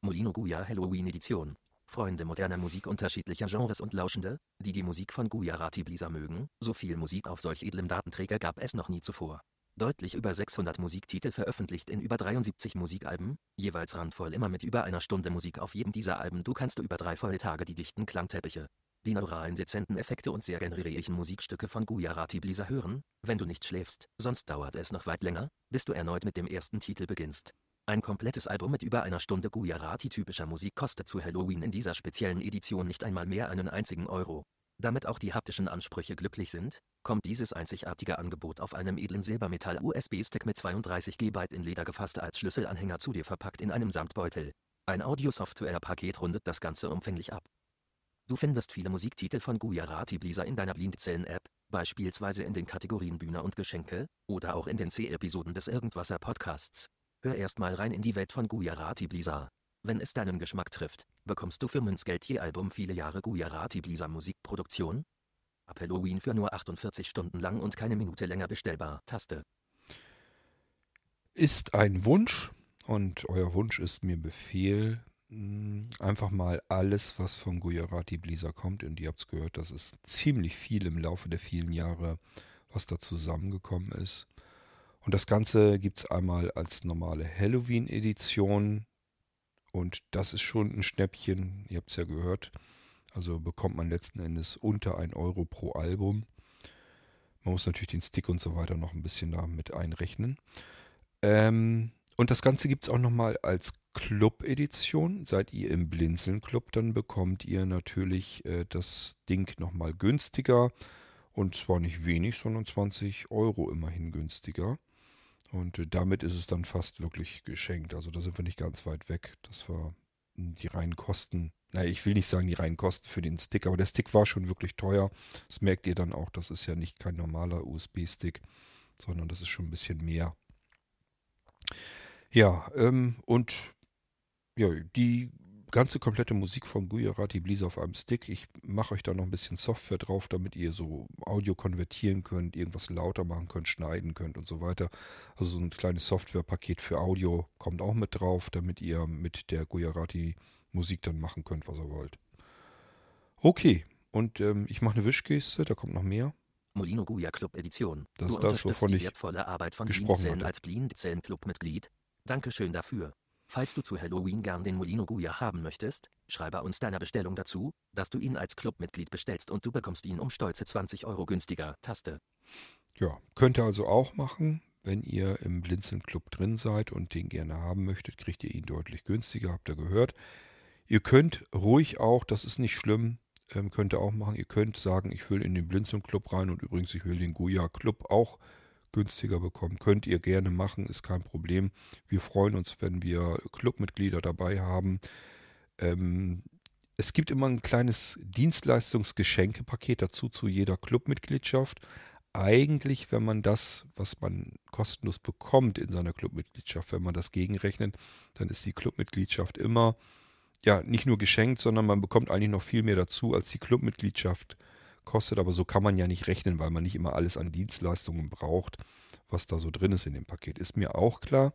Molino Guya Halloween Edition. Freunde moderner Musik unterschiedlicher Genres und Lauschende, die die Musik von Gujarati Blisa mögen, so viel Musik auf solch edlem Datenträger gab es noch nie zuvor. Deutlich über 600 Musiktitel veröffentlicht in über 73 Musikalben, jeweils randvoll immer mit über einer Stunde Musik auf jedem dieser Alben. Du kannst über drei volle Tage die dichten Klangteppiche, binauralen dezenten Effekte und sehr generischen Musikstücke von Gujarati Blisa hören, wenn du nicht schläfst, sonst dauert es noch weit länger, bis du erneut mit dem ersten Titel beginnst. Ein komplettes Album mit über einer Stunde Gujarati-typischer Musik kostet zu Halloween in dieser speziellen Edition nicht einmal mehr einen einzigen Euro. Damit auch die haptischen Ansprüche glücklich sind, kommt dieses einzigartige Angebot auf einem edlen Silbermetall-USB-Stick mit 32 GB in Leder gefasst als Schlüsselanhänger zu dir verpackt in einem Samtbeutel. Ein Audio-Software-Paket rundet das Ganze umfänglich ab. Du findest viele Musiktitel von Gujarati Blisa in deiner Blindzellen-App, beispielsweise in den Kategorien Bühne und Geschenke, oder auch in den C-Episoden des Irgendwasser Podcasts. Hör erstmal rein in die Welt von Gujarati Blisa. Wenn es deinen Geschmack trifft, bekommst du für Münzgeld je Album viele Jahre Gujarati Blisa Musikproduktion. Ab Halloween für nur 48 Stunden lang und keine Minute länger bestellbar. Taste. Ist ein Wunsch und euer Wunsch ist mir Befehl. Hm, einfach mal alles, was von Gujarati Blisa kommt. Und ihr habt es gehört, das ist ziemlich viel im Laufe der vielen Jahre, was da zusammengekommen ist. Und das Ganze gibt es einmal als normale Halloween-Edition. Und das ist schon ein Schnäppchen. Ihr habt es ja gehört. Also bekommt man letzten Endes unter 1 Euro pro Album. Man muss natürlich den Stick und so weiter noch ein bisschen da mit einrechnen. Ähm, und das Ganze gibt es auch nochmal als Club-Edition. Seid ihr im Blinzeln-Club, dann bekommt ihr natürlich äh, das Ding nochmal günstiger. Und zwar nicht wenig, sondern 20 Euro immerhin günstiger. Und äh, damit ist es dann fast wirklich geschenkt. Also da sind wir nicht ganz weit weg. Das war hm, die reinen Kosten. Naja, ich will nicht sagen die reinen Kosten für den Stick, aber der Stick war schon wirklich teuer. Das merkt ihr dann auch. Das ist ja nicht kein normaler USB-Stick, sondern das ist schon ein bisschen mehr. Ja, ähm, und ja, die ganze komplette Musik von Gujarati Blizzard auf einem Stick. Ich mache euch da noch ein bisschen Software drauf, damit ihr so Audio konvertieren könnt, irgendwas lauter machen könnt, schneiden könnt und so weiter. Also so ein kleines Softwarepaket für Audio kommt auch mit drauf, damit ihr mit der Gujarati Musik dann machen könnt, was ihr wollt. Okay, und ähm, ich mache eine Wischgeste, da kommt noch mehr. Molino Guya Club Edition. Das ist das, wovon ich wertvolle Arbeit von gesprochen hatte. als Blindzellen Club Mitglied. Dankeschön dafür. Falls du zu Halloween gern den Molino Guya haben möchtest, schreibe uns deiner Bestellung dazu, dass du ihn als Clubmitglied bestellst und du bekommst ihn um stolze 20 Euro günstiger. Taste. Ja, könnt ihr also auch machen. Wenn ihr im Blinzeln Club drin seid und den gerne haben möchtet, kriegt ihr ihn deutlich günstiger, habt ihr gehört. Ihr könnt ruhig auch, das ist nicht schlimm, ähm, könnt ihr auch machen. Ihr könnt sagen, ich will in den Blinzeln Club rein und übrigens, ich will den Guya Club auch günstiger bekommen. Könnt ihr gerne machen, ist kein Problem. Wir freuen uns, wenn wir Clubmitglieder dabei haben. Ähm, es gibt immer ein kleines Dienstleistungsgeschenkepaket dazu zu jeder Clubmitgliedschaft. Eigentlich, wenn man das, was man kostenlos bekommt in seiner Clubmitgliedschaft, wenn man das gegenrechnet, dann ist die Clubmitgliedschaft immer ja nicht nur geschenkt, sondern man bekommt eigentlich noch viel mehr dazu, als die Clubmitgliedschaft kostet, aber so kann man ja nicht rechnen, weil man nicht immer alles an Dienstleistungen braucht, was da so drin ist in dem Paket. Ist mir auch klar,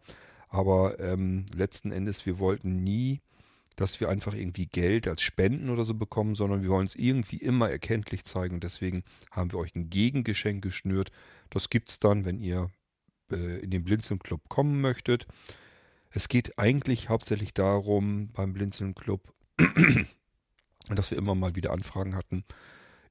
aber ähm, letzten Endes, wir wollten nie, dass wir einfach irgendwie Geld als Spenden oder so bekommen, sondern wir wollen es irgendwie immer erkenntlich zeigen und deswegen haben wir euch ein Gegengeschenk geschnürt. Das gibt es dann, wenn ihr äh, in den Blinzeln Club kommen möchtet. Es geht eigentlich hauptsächlich darum, beim Blinzeln Club, dass wir immer mal wieder Anfragen hatten,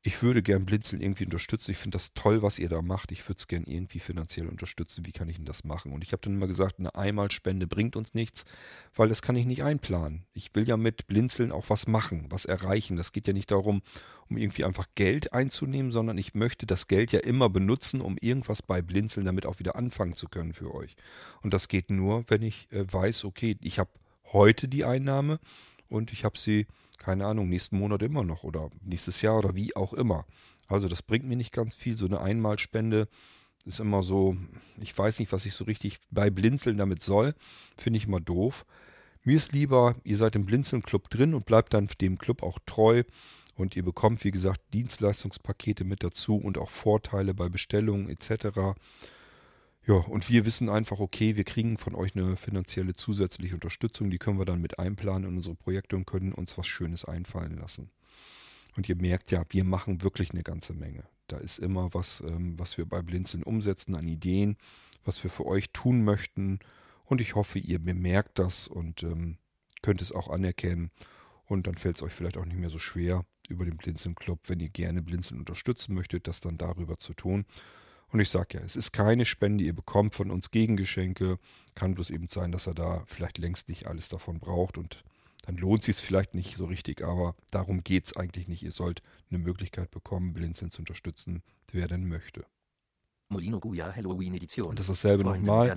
ich würde gern Blinzeln irgendwie unterstützen. Ich finde das toll, was ihr da macht. Ich würde es gern irgendwie finanziell unterstützen. Wie kann ich denn das machen? Und ich habe dann immer gesagt, eine Einmalspende bringt uns nichts, weil das kann ich nicht einplanen. Ich will ja mit Blinzeln auch was machen, was erreichen. Das geht ja nicht darum, um irgendwie einfach Geld einzunehmen, sondern ich möchte das Geld ja immer benutzen, um irgendwas bei Blinzeln damit auch wieder anfangen zu können für euch. Und das geht nur, wenn ich äh, weiß, okay, ich habe heute die Einnahme und ich habe sie keine Ahnung, nächsten Monat immer noch oder nächstes Jahr oder wie auch immer. Also das bringt mir nicht ganz viel. So eine Einmalspende ist immer so, ich weiß nicht, was ich so richtig bei Blinzeln damit soll. Finde ich immer doof. Mir ist lieber, ihr seid im Blinzeln-Club drin und bleibt dann dem Club auch treu. Und ihr bekommt, wie gesagt, Dienstleistungspakete mit dazu und auch Vorteile bei Bestellungen etc. Ja, und wir wissen einfach, okay, wir kriegen von euch eine finanzielle zusätzliche Unterstützung, die können wir dann mit einplanen in unsere Projekte und können uns was Schönes einfallen lassen. Und ihr merkt ja, wir machen wirklich eine ganze Menge. Da ist immer was, ähm, was wir bei Blinzeln umsetzen an Ideen, was wir für euch tun möchten. Und ich hoffe, ihr bemerkt das und ähm, könnt es auch anerkennen. Und dann fällt es euch vielleicht auch nicht mehr so schwer, über den Blinzeln Club, wenn ihr gerne Blinzeln unterstützen möchtet, das dann darüber zu tun. Und ich sage ja, es ist keine Spende, ihr bekommt von uns Gegengeschenke. Kann bloß eben sein, dass er da vielleicht längst nicht alles davon braucht und dann lohnt sich es vielleicht nicht so richtig, aber darum geht es eigentlich nicht. Ihr sollt eine Möglichkeit bekommen, Blinzeln zu unterstützen, wer denn möchte. Molino Guya Halloween Edition. Und das ist dasselbe nochmal.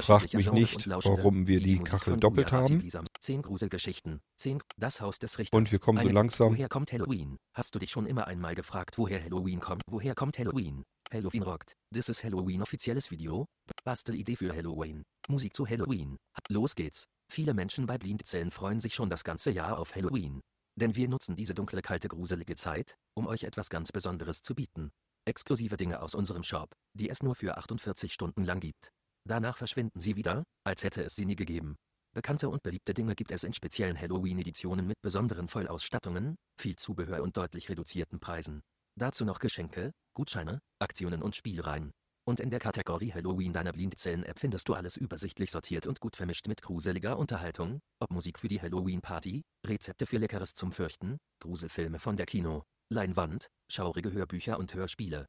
Fragt mich nicht, warum wir die, die Kachel doppelt haben. Zehn Gruselgeschichten. Zehn Das Haus des Richters. Und wir kommen so langsam. Woher kommt Halloween? Hast du dich schon immer einmal gefragt, woher Halloween kommt? Woher kommt Halloween? Halloween rockt. This is Halloween offizielles Video. Bastelidee für Halloween. Musik zu Halloween. Los geht's. Viele Menschen bei Blindzellen freuen sich schon das ganze Jahr auf Halloween. Denn wir nutzen diese dunkle, kalte, gruselige Zeit, um euch etwas ganz Besonderes zu bieten. Exklusive Dinge aus unserem Shop, die es nur für 48 Stunden lang gibt. Danach verschwinden sie wieder, als hätte es sie nie gegeben. Bekannte und beliebte Dinge gibt es in speziellen Halloween-Editionen mit besonderen Vollausstattungen, viel Zubehör und deutlich reduzierten Preisen. Dazu noch Geschenke, Gutscheine, Aktionen und Spielreihen. Und in der Kategorie Halloween deiner Blindzellen-App findest du alles übersichtlich sortiert und gut vermischt mit gruseliger Unterhaltung, ob Musik für die Halloween-Party, Rezepte für Leckeres zum Fürchten, Gruselfilme von der Kino, Leinwand, schaurige Hörbücher und Hörspiele.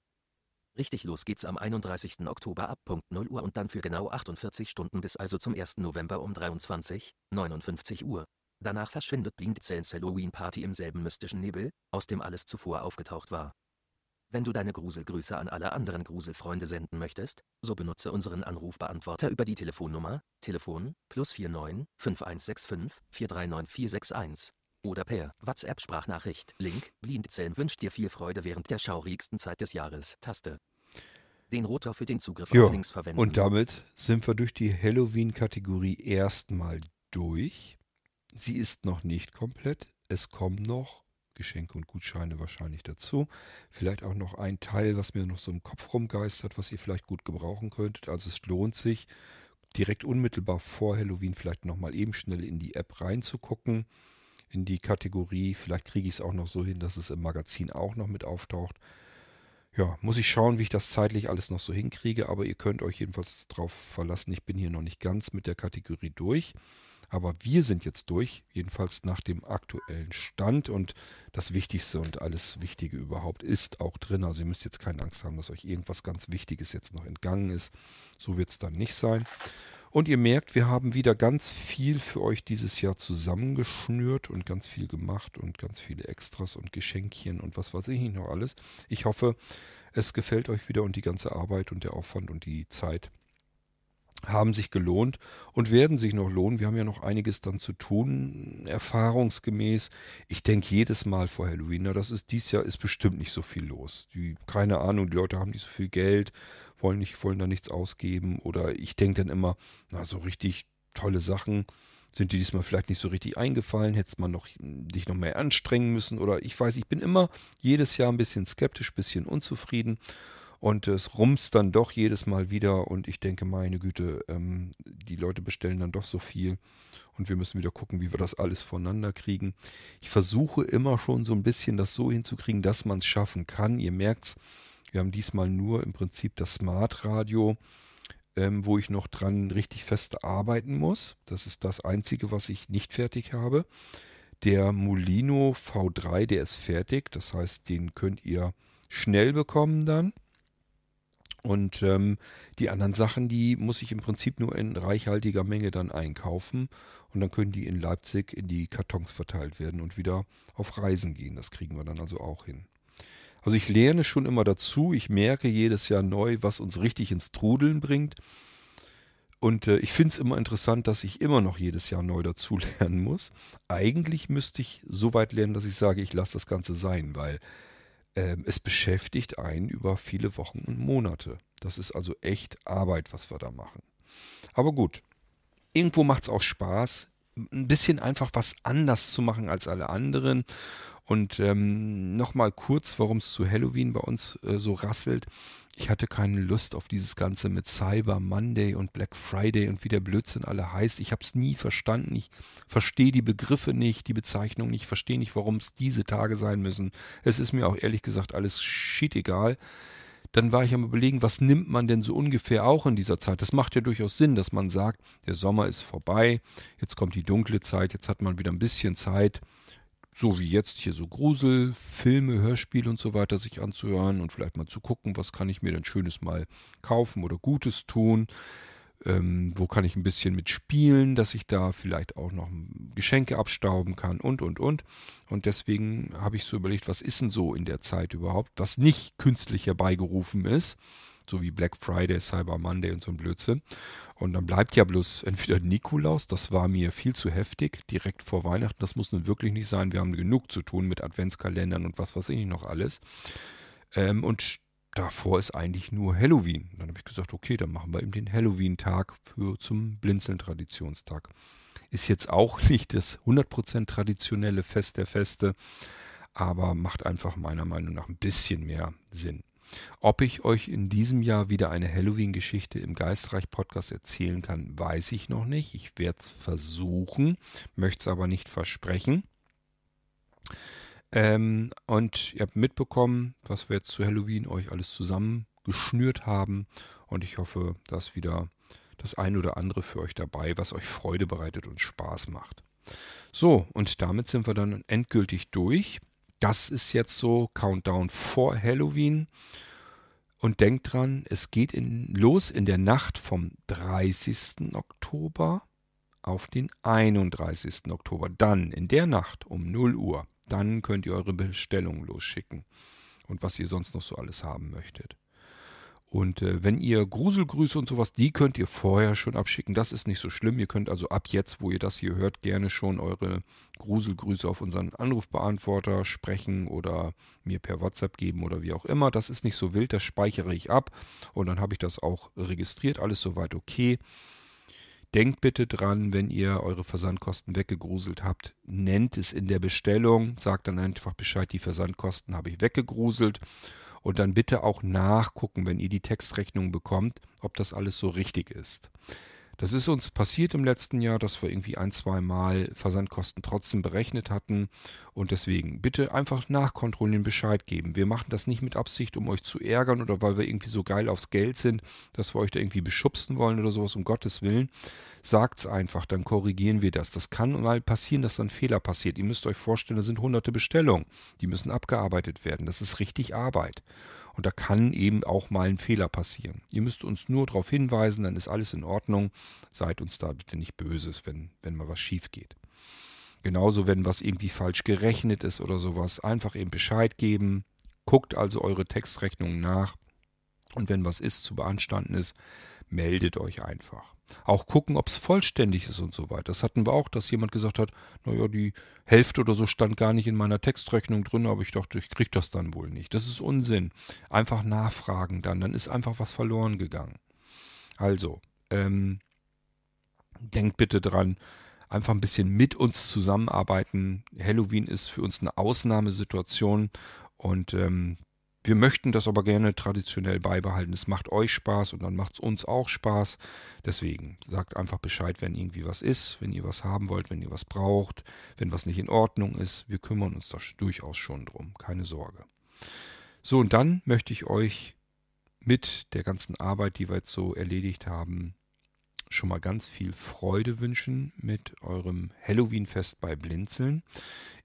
Richtig los geht's am 31. Oktober ab Punkt 0 Uhr und dann für genau 48 Stunden bis also zum 1. November um 23, 59 Uhr. Danach verschwindet Blindzellens Halloween-Party im selben mystischen Nebel, aus dem alles zuvor aufgetaucht war. Wenn du deine Gruselgrüße an alle anderen Gruselfreunde senden möchtest, so benutze unseren Anrufbeantworter über die Telefonnummer, Telefon, plus 49 5165 439461. Oder per WhatsApp-Sprachnachricht, Link, Blindzellen wünscht dir viel Freude während der schaurigsten Zeit des Jahres, Taste. Den Rotor für den Zugriff jo, auf Links verwenden. Und damit sind wir durch die Halloween-Kategorie erstmal durch. Sie ist noch nicht komplett. Es kommen noch Geschenke und Gutscheine wahrscheinlich dazu. Vielleicht auch noch ein Teil, was mir noch so im Kopf rumgeistert, was ihr vielleicht gut gebrauchen könntet. Also es lohnt sich, direkt unmittelbar vor Halloween vielleicht nochmal eben schnell in die App reinzugucken, in die Kategorie. Vielleicht kriege ich es auch noch so hin, dass es im Magazin auch noch mit auftaucht. Ja, muss ich schauen, wie ich das zeitlich alles noch so hinkriege, aber ihr könnt euch jedenfalls darauf verlassen. Ich bin hier noch nicht ganz mit der Kategorie durch. Aber wir sind jetzt durch, jedenfalls nach dem aktuellen Stand. Und das Wichtigste und alles Wichtige überhaupt ist auch drin. Also ihr müsst jetzt keine Angst haben, dass euch irgendwas ganz Wichtiges jetzt noch entgangen ist. So wird es dann nicht sein. Und ihr merkt, wir haben wieder ganz viel für euch dieses Jahr zusammengeschnürt und ganz viel gemacht und ganz viele Extras und Geschenkchen und was weiß ich noch alles. Ich hoffe, es gefällt euch wieder und die ganze Arbeit und der Aufwand und die Zeit haben sich gelohnt und werden sich noch lohnen. Wir haben ja noch einiges dann zu tun, erfahrungsgemäß. Ich denke jedes Mal vor Halloween, na, das ist dieses Jahr ist bestimmt nicht so viel los. Die, keine Ahnung, die Leute haben nicht so viel Geld, wollen nicht, wollen da nichts ausgeben. Oder ich denke dann immer, na, so richtig tolle Sachen Sind die diesmal vielleicht nicht so richtig eingefallen? Hättest man noch, dich noch mehr anstrengen müssen? Oder ich weiß, ich bin immer jedes Jahr ein bisschen skeptisch, ein bisschen unzufrieden. Und es rumst dann doch jedes Mal wieder. Und ich denke, meine Güte, ähm, die Leute bestellen dann doch so viel. Und wir müssen wieder gucken, wie wir das alles voneinander kriegen. Ich versuche immer schon so ein bisschen das so hinzukriegen, dass man es schaffen kann. Ihr merkt's, wir haben diesmal nur im Prinzip das Smart Radio ähm, wo ich noch dran richtig fest arbeiten muss. Das ist das Einzige, was ich nicht fertig habe. Der Molino V3, der ist fertig. Das heißt, den könnt ihr schnell bekommen dann. Und ähm, die anderen Sachen, die muss ich im Prinzip nur in reichhaltiger Menge dann einkaufen. Und dann können die in Leipzig in die Kartons verteilt werden und wieder auf Reisen gehen. Das kriegen wir dann also auch hin. Also ich lerne schon immer dazu. Ich merke jedes Jahr neu, was uns richtig ins Trudeln bringt. Und äh, ich finde es immer interessant, dass ich immer noch jedes Jahr neu dazu lernen muss. Eigentlich müsste ich so weit lernen, dass ich sage, ich lasse das Ganze sein, weil es beschäftigt einen über viele Wochen und Monate. Das ist also echt Arbeit, was wir da machen. Aber gut, irgendwo macht es auch Spaß, ein bisschen einfach was anders zu machen als alle anderen und ähm, nochmal kurz, warum es zu Halloween bei uns äh, so rasselt. Ich hatte keine Lust auf dieses Ganze mit Cyber Monday und Black Friday und wie der Blödsinn alle heißt. Ich habe es nie verstanden. Ich verstehe die Begriffe nicht, die Bezeichnung nicht, verstehe nicht, warum es diese Tage sein müssen. Es ist mir auch ehrlich gesagt alles shit egal dann war ich am überlegen, was nimmt man denn so ungefähr auch in dieser Zeit? Das macht ja durchaus Sinn, dass man sagt, der Sommer ist vorbei, jetzt kommt die dunkle Zeit, jetzt hat man wieder ein bisschen Zeit, so wie jetzt hier so Grusel, Filme, Hörspiele und so weiter sich anzuhören und vielleicht mal zu gucken, was kann ich mir denn Schönes mal kaufen oder Gutes tun. Ähm, wo kann ich ein bisschen mit spielen, dass ich da vielleicht auch noch Geschenke abstauben kann und, und, und. Und deswegen habe ich so überlegt, was ist denn so in der Zeit überhaupt, was nicht künstlich herbeigerufen ist so wie Black Friday, Cyber Monday und so ein Blödsinn. Und dann bleibt ja bloß entweder Nikolaus, das war mir viel zu heftig, direkt vor Weihnachten, das muss nun wirklich nicht sein. Wir haben genug zu tun mit Adventskalendern und was weiß ich noch alles. Ähm, und davor ist eigentlich nur Halloween. Dann habe ich gesagt, okay, dann machen wir eben den Halloween-Tag für zum Blinzeln-Traditionstag. Ist jetzt auch nicht das 100% traditionelle Fest der Feste, aber macht einfach meiner Meinung nach ein bisschen mehr Sinn. Ob ich euch in diesem Jahr wieder eine Halloween-Geschichte im Geistreich-Podcast erzählen kann, weiß ich noch nicht. Ich werde es versuchen, möchte es aber nicht versprechen. Ähm, und ihr habt mitbekommen, was wir jetzt zu Halloween euch alles zusammengeschnürt haben. Und ich hoffe, dass wieder das ein oder andere für euch dabei, was euch Freude bereitet und Spaß macht. So, und damit sind wir dann endgültig durch. Das ist jetzt so Countdown vor Halloween. Und denkt dran, es geht in, los in der Nacht vom 30. Oktober auf den 31. Oktober. Dann in der Nacht um 0 Uhr. Dann könnt ihr eure Bestellungen losschicken. Und was ihr sonst noch so alles haben möchtet. Und äh, wenn ihr Gruselgrüße und sowas, die könnt ihr vorher schon abschicken. Das ist nicht so schlimm. Ihr könnt also ab jetzt, wo ihr das hier hört, gerne schon eure Gruselgrüße auf unseren Anrufbeantworter sprechen oder mir per WhatsApp geben oder wie auch immer. Das ist nicht so wild. Das speichere ich ab und dann habe ich das auch registriert. Alles soweit okay. Denkt bitte dran, wenn ihr eure Versandkosten weggegruselt habt, nennt es in der Bestellung, sagt dann einfach Bescheid, die Versandkosten habe ich weggegruselt und dann bitte auch nachgucken, wenn ihr die Textrechnung bekommt, ob das alles so richtig ist. Das ist uns passiert im letzten Jahr, dass wir irgendwie ein, zwei Mal Versandkosten trotzdem berechnet hatten. Und deswegen bitte einfach nachkontrollieren, Bescheid geben. Wir machen das nicht mit Absicht, um euch zu ärgern oder weil wir irgendwie so geil aufs Geld sind, dass wir euch da irgendwie beschubsen wollen oder sowas, um Gottes Willen. Sagt's einfach, dann korrigieren wir das. Das kann mal passieren, dass dann Fehler passiert. Ihr müsst euch vorstellen, da sind hunderte Bestellungen. Die müssen abgearbeitet werden. Das ist richtig Arbeit. Und da kann eben auch mal ein Fehler passieren. Ihr müsst uns nur darauf hinweisen, dann ist alles in Ordnung. Seid uns da bitte nicht böses, wenn, wenn mal was schief geht. Genauso, wenn was irgendwie falsch gerechnet ist oder sowas, einfach eben Bescheid geben. Guckt also eure Textrechnungen nach. Und wenn was ist, zu beanstanden ist, meldet euch einfach. Auch gucken, ob es vollständig ist und so weiter. Das hatten wir auch, dass jemand gesagt hat, naja, die Hälfte oder so stand gar nicht in meiner Textrechnung drin, aber ich dachte, ich kriege das dann wohl nicht. Das ist Unsinn. Einfach nachfragen dann, dann ist einfach was verloren gegangen. Also, ähm, denkt bitte dran, einfach ein bisschen mit uns zusammenarbeiten. Halloween ist für uns eine Ausnahmesituation und ähm, wir möchten das aber gerne traditionell beibehalten. Es macht euch Spaß und dann macht es uns auch Spaß. Deswegen sagt einfach Bescheid, wenn irgendwie was ist, wenn ihr was haben wollt, wenn ihr was braucht, wenn was nicht in Ordnung ist. Wir kümmern uns da durchaus schon drum. Keine Sorge. So, und dann möchte ich euch mit der ganzen Arbeit, die wir jetzt so erledigt haben, schon mal ganz viel Freude wünschen mit eurem Halloween-Fest bei Blinzeln.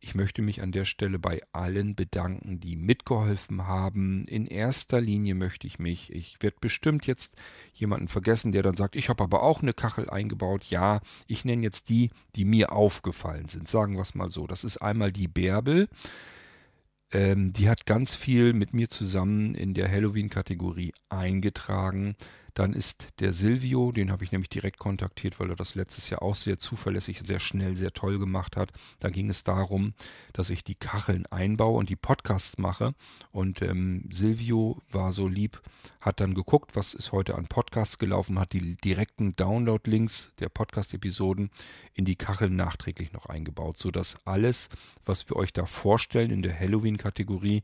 Ich möchte mich an der Stelle bei allen bedanken, die mitgeholfen haben. In erster Linie möchte ich mich, ich werde bestimmt jetzt jemanden vergessen, der dann sagt, ich habe aber auch eine Kachel eingebaut. Ja, ich nenne jetzt die, die mir aufgefallen sind. Sagen wir es mal so. Das ist einmal die Bärbel. Ähm, die hat ganz viel mit mir zusammen in der Halloween-Kategorie eingetragen. Dann ist der Silvio, den habe ich nämlich direkt kontaktiert, weil er das letztes Jahr auch sehr zuverlässig, sehr schnell, sehr toll gemacht hat. Da ging es darum, dass ich die Kacheln einbaue und die Podcasts mache. Und ähm, Silvio war so lieb, hat dann geguckt, was ist heute an Podcasts gelaufen, hat die direkten Download-Links der Podcast-Episoden in die Kacheln nachträglich noch eingebaut, sodass alles, was wir euch da vorstellen in der Halloween-Kategorie,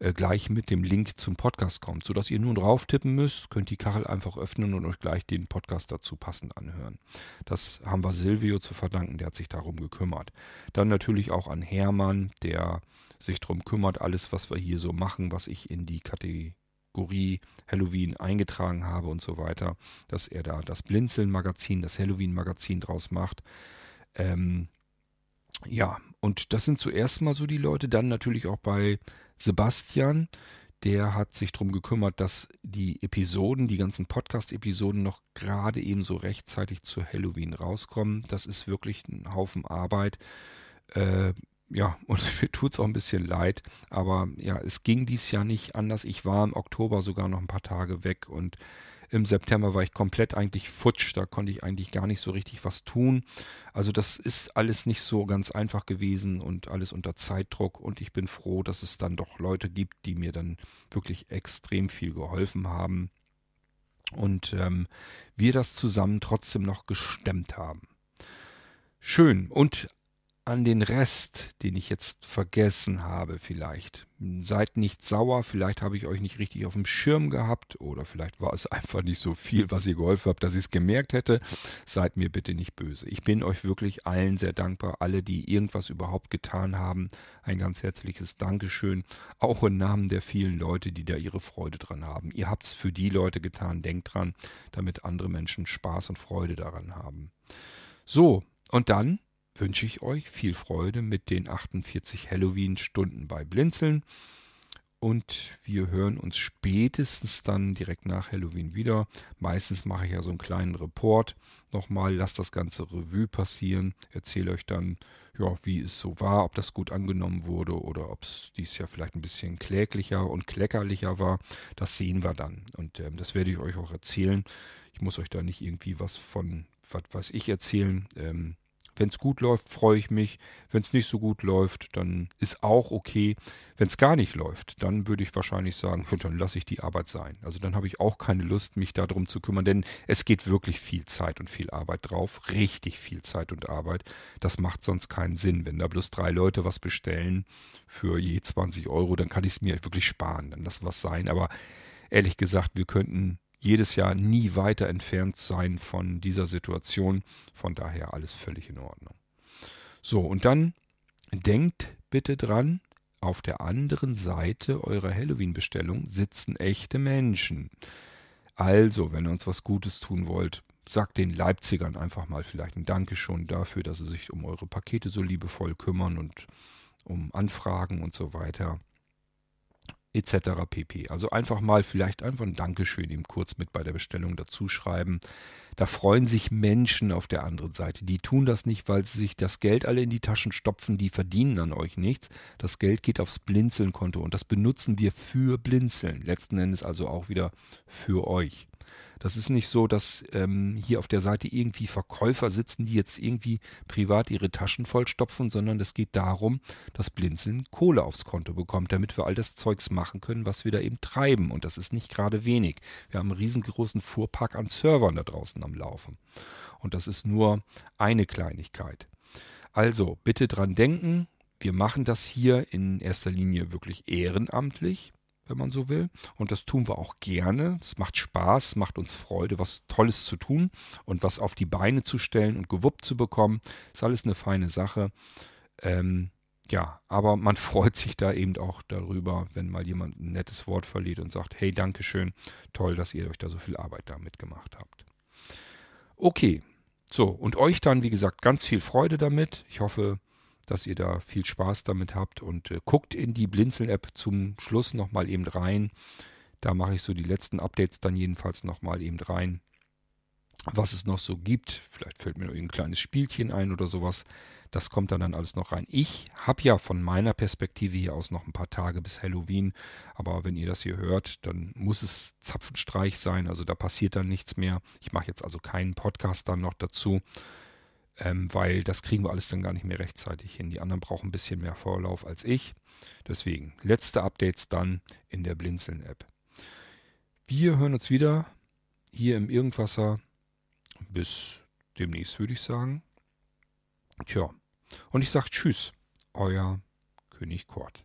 äh, gleich mit dem Link zum Podcast kommt, sodass ihr nun drauf tippen müsst, könnt die Kachel einfach öffnen und euch gleich den Podcast dazu passend anhören. Das haben wir Silvio zu verdanken, der hat sich darum gekümmert. Dann natürlich auch an Hermann, der sich darum kümmert, alles, was wir hier so machen, was ich in die Kategorie Halloween eingetragen habe und so weiter, dass er da das Blinzeln-Magazin, das Halloween-Magazin draus macht. Ähm, ja, und das sind zuerst mal so die Leute, dann natürlich auch bei Sebastian, der hat sich darum gekümmert, dass die Episoden, die ganzen Podcast-Episoden noch gerade eben so rechtzeitig zu Halloween rauskommen. Das ist wirklich ein Haufen Arbeit. Äh, ja, und mir tut es auch ein bisschen leid, aber ja, es ging dies Jahr nicht anders. Ich war im Oktober sogar noch ein paar Tage weg und im September war ich komplett eigentlich futsch, da konnte ich eigentlich gar nicht so richtig was tun. Also das ist alles nicht so ganz einfach gewesen und alles unter Zeitdruck und ich bin froh, dass es dann doch Leute gibt, die mir dann wirklich extrem viel geholfen haben und ähm, wir das zusammen trotzdem noch gestemmt haben. Schön. Und an den Rest, den ich jetzt vergessen habe vielleicht. Seid nicht sauer, vielleicht habe ich euch nicht richtig auf dem Schirm gehabt oder vielleicht war es einfach nicht so viel, was ihr geholfen habt, dass ich es gemerkt hätte. Seid mir bitte nicht böse. Ich bin euch wirklich allen sehr dankbar, alle, die irgendwas überhaupt getan haben. Ein ganz herzliches Dankeschön, auch im Namen der vielen Leute, die da ihre Freude dran haben. Ihr habt es für die Leute getan, denkt dran, damit andere Menschen Spaß und Freude daran haben. So, und dann wünsche ich euch viel Freude mit den 48 Halloween-Stunden bei Blinzeln. Und wir hören uns spätestens dann direkt nach Halloween wieder. Meistens mache ich ja so einen kleinen Report nochmal, lasst das ganze Revue passieren, erzähle euch dann, ja, wie es so war, ob das gut angenommen wurde oder ob es dies Jahr vielleicht ein bisschen kläglicher und kleckerlicher war. Das sehen wir dann. Und ähm, das werde ich euch auch erzählen. Ich muss euch da nicht irgendwie was von, was weiß ich, erzählen. Ähm, wenn es gut läuft, freue ich mich. Wenn es nicht so gut läuft, dann ist auch okay. Wenn es gar nicht läuft, dann würde ich wahrscheinlich sagen, dann lasse ich die Arbeit sein. Also dann habe ich auch keine Lust, mich darum zu kümmern, denn es geht wirklich viel Zeit und viel Arbeit drauf. Richtig viel Zeit und Arbeit. Das macht sonst keinen Sinn. Wenn da bloß drei Leute was bestellen für je 20 Euro, dann kann ich es mir wirklich sparen. Dann lassen wir es sein. Aber ehrlich gesagt, wir könnten jedes Jahr nie weiter entfernt sein von dieser Situation. Von daher alles völlig in Ordnung. So, und dann denkt bitte dran, auf der anderen Seite eurer Halloween-Bestellung sitzen echte Menschen. Also, wenn ihr uns was Gutes tun wollt, sagt den Leipzigern einfach mal vielleicht ein Dankeschön dafür, dass sie sich um eure Pakete so liebevoll kümmern und um Anfragen und so weiter etc. pp. Also einfach mal vielleicht einfach ein Dankeschön ihm kurz mit bei der Bestellung dazu schreiben. Da freuen sich Menschen auf der anderen Seite. Die tun das nicht, weil sie sich das Geld alle in die Taschen stopfen, die verdienen an euch nichts. Das Geld geht aufs Blinzeln-Konto und das benutzen wir für Blinzeln. Letzten Endes also auch wieder für euch. Das ist nicht so, dass ähm, hier auf der Seite irgendwie Verkäufer sitzen, die jetzt irgendwie privat ihre Taschen vollstopfen, sondern es geht darum, dass Blinzeln Kohle aufs Konto bekommt, damit wir all das Zeugs machen können, was wir da eben treiben. Und das ist nicht gerade wenig. Wir haben einen riesengroßen Fuhrpark an Servern da draußen am Laufen. Und das ist nur eine Kleinigkeit. Also bitte dran denken, wir machen das hier in erster Linie wirklich ehrenamtlich wenn man so will. Und das tun wir auch gerne. Es macht Spaß, macht uns Freude, was Tolles zu tun und was auf die Beine zu stellen und gewuppt zu bekommen. Ist alles eine feine Sache. Ähm, ja, aber man freut sich da eben auch darüber, wenn mal jemand ein nettes Wort verliert und sagt, hey, Dankeschön, toll, dass ihr euch da so viel Arbeit damit gemacht habt. Okay, so, und euch dann, wie gesagt, ganz viel Freude damit. Ich hoffe, dass ihr da viel Spaß damit habt und äh, guckt in die Blinzeln-App zum Schluss nochmal eben rein. Da mache ich so die letzten Updates dann jedenfalls nochmal eben rein, was es noch so gibt. Vielleicht fällt mir noch ein kleines Spielchen ein oder sowas. Das kommt dann, dann alles noch rein. Ich habe ja von meiner Perspektive hier aus noch ein paar Tage bis Halloween. Aber wenn ihr das hier hört, dann muss es Zapfenstreich sein. Also da passiert dann nichts mehr. Ich mache jetzt also keinen Podcast dann noch dazu ähm, weil das kriegen wir alles dann gar nicht mehr rechtzeitig hin. Die anderen brauchen ein bisschen mehr Vorlauf als ich. Deswegen, letzte Updates dann in der Blinzeln-App. Wir hören uns wieder hier im Irgendwasser. Bis demnächst, würde ich sagen. Tja, und ich sage Tschüss, euer König Kort.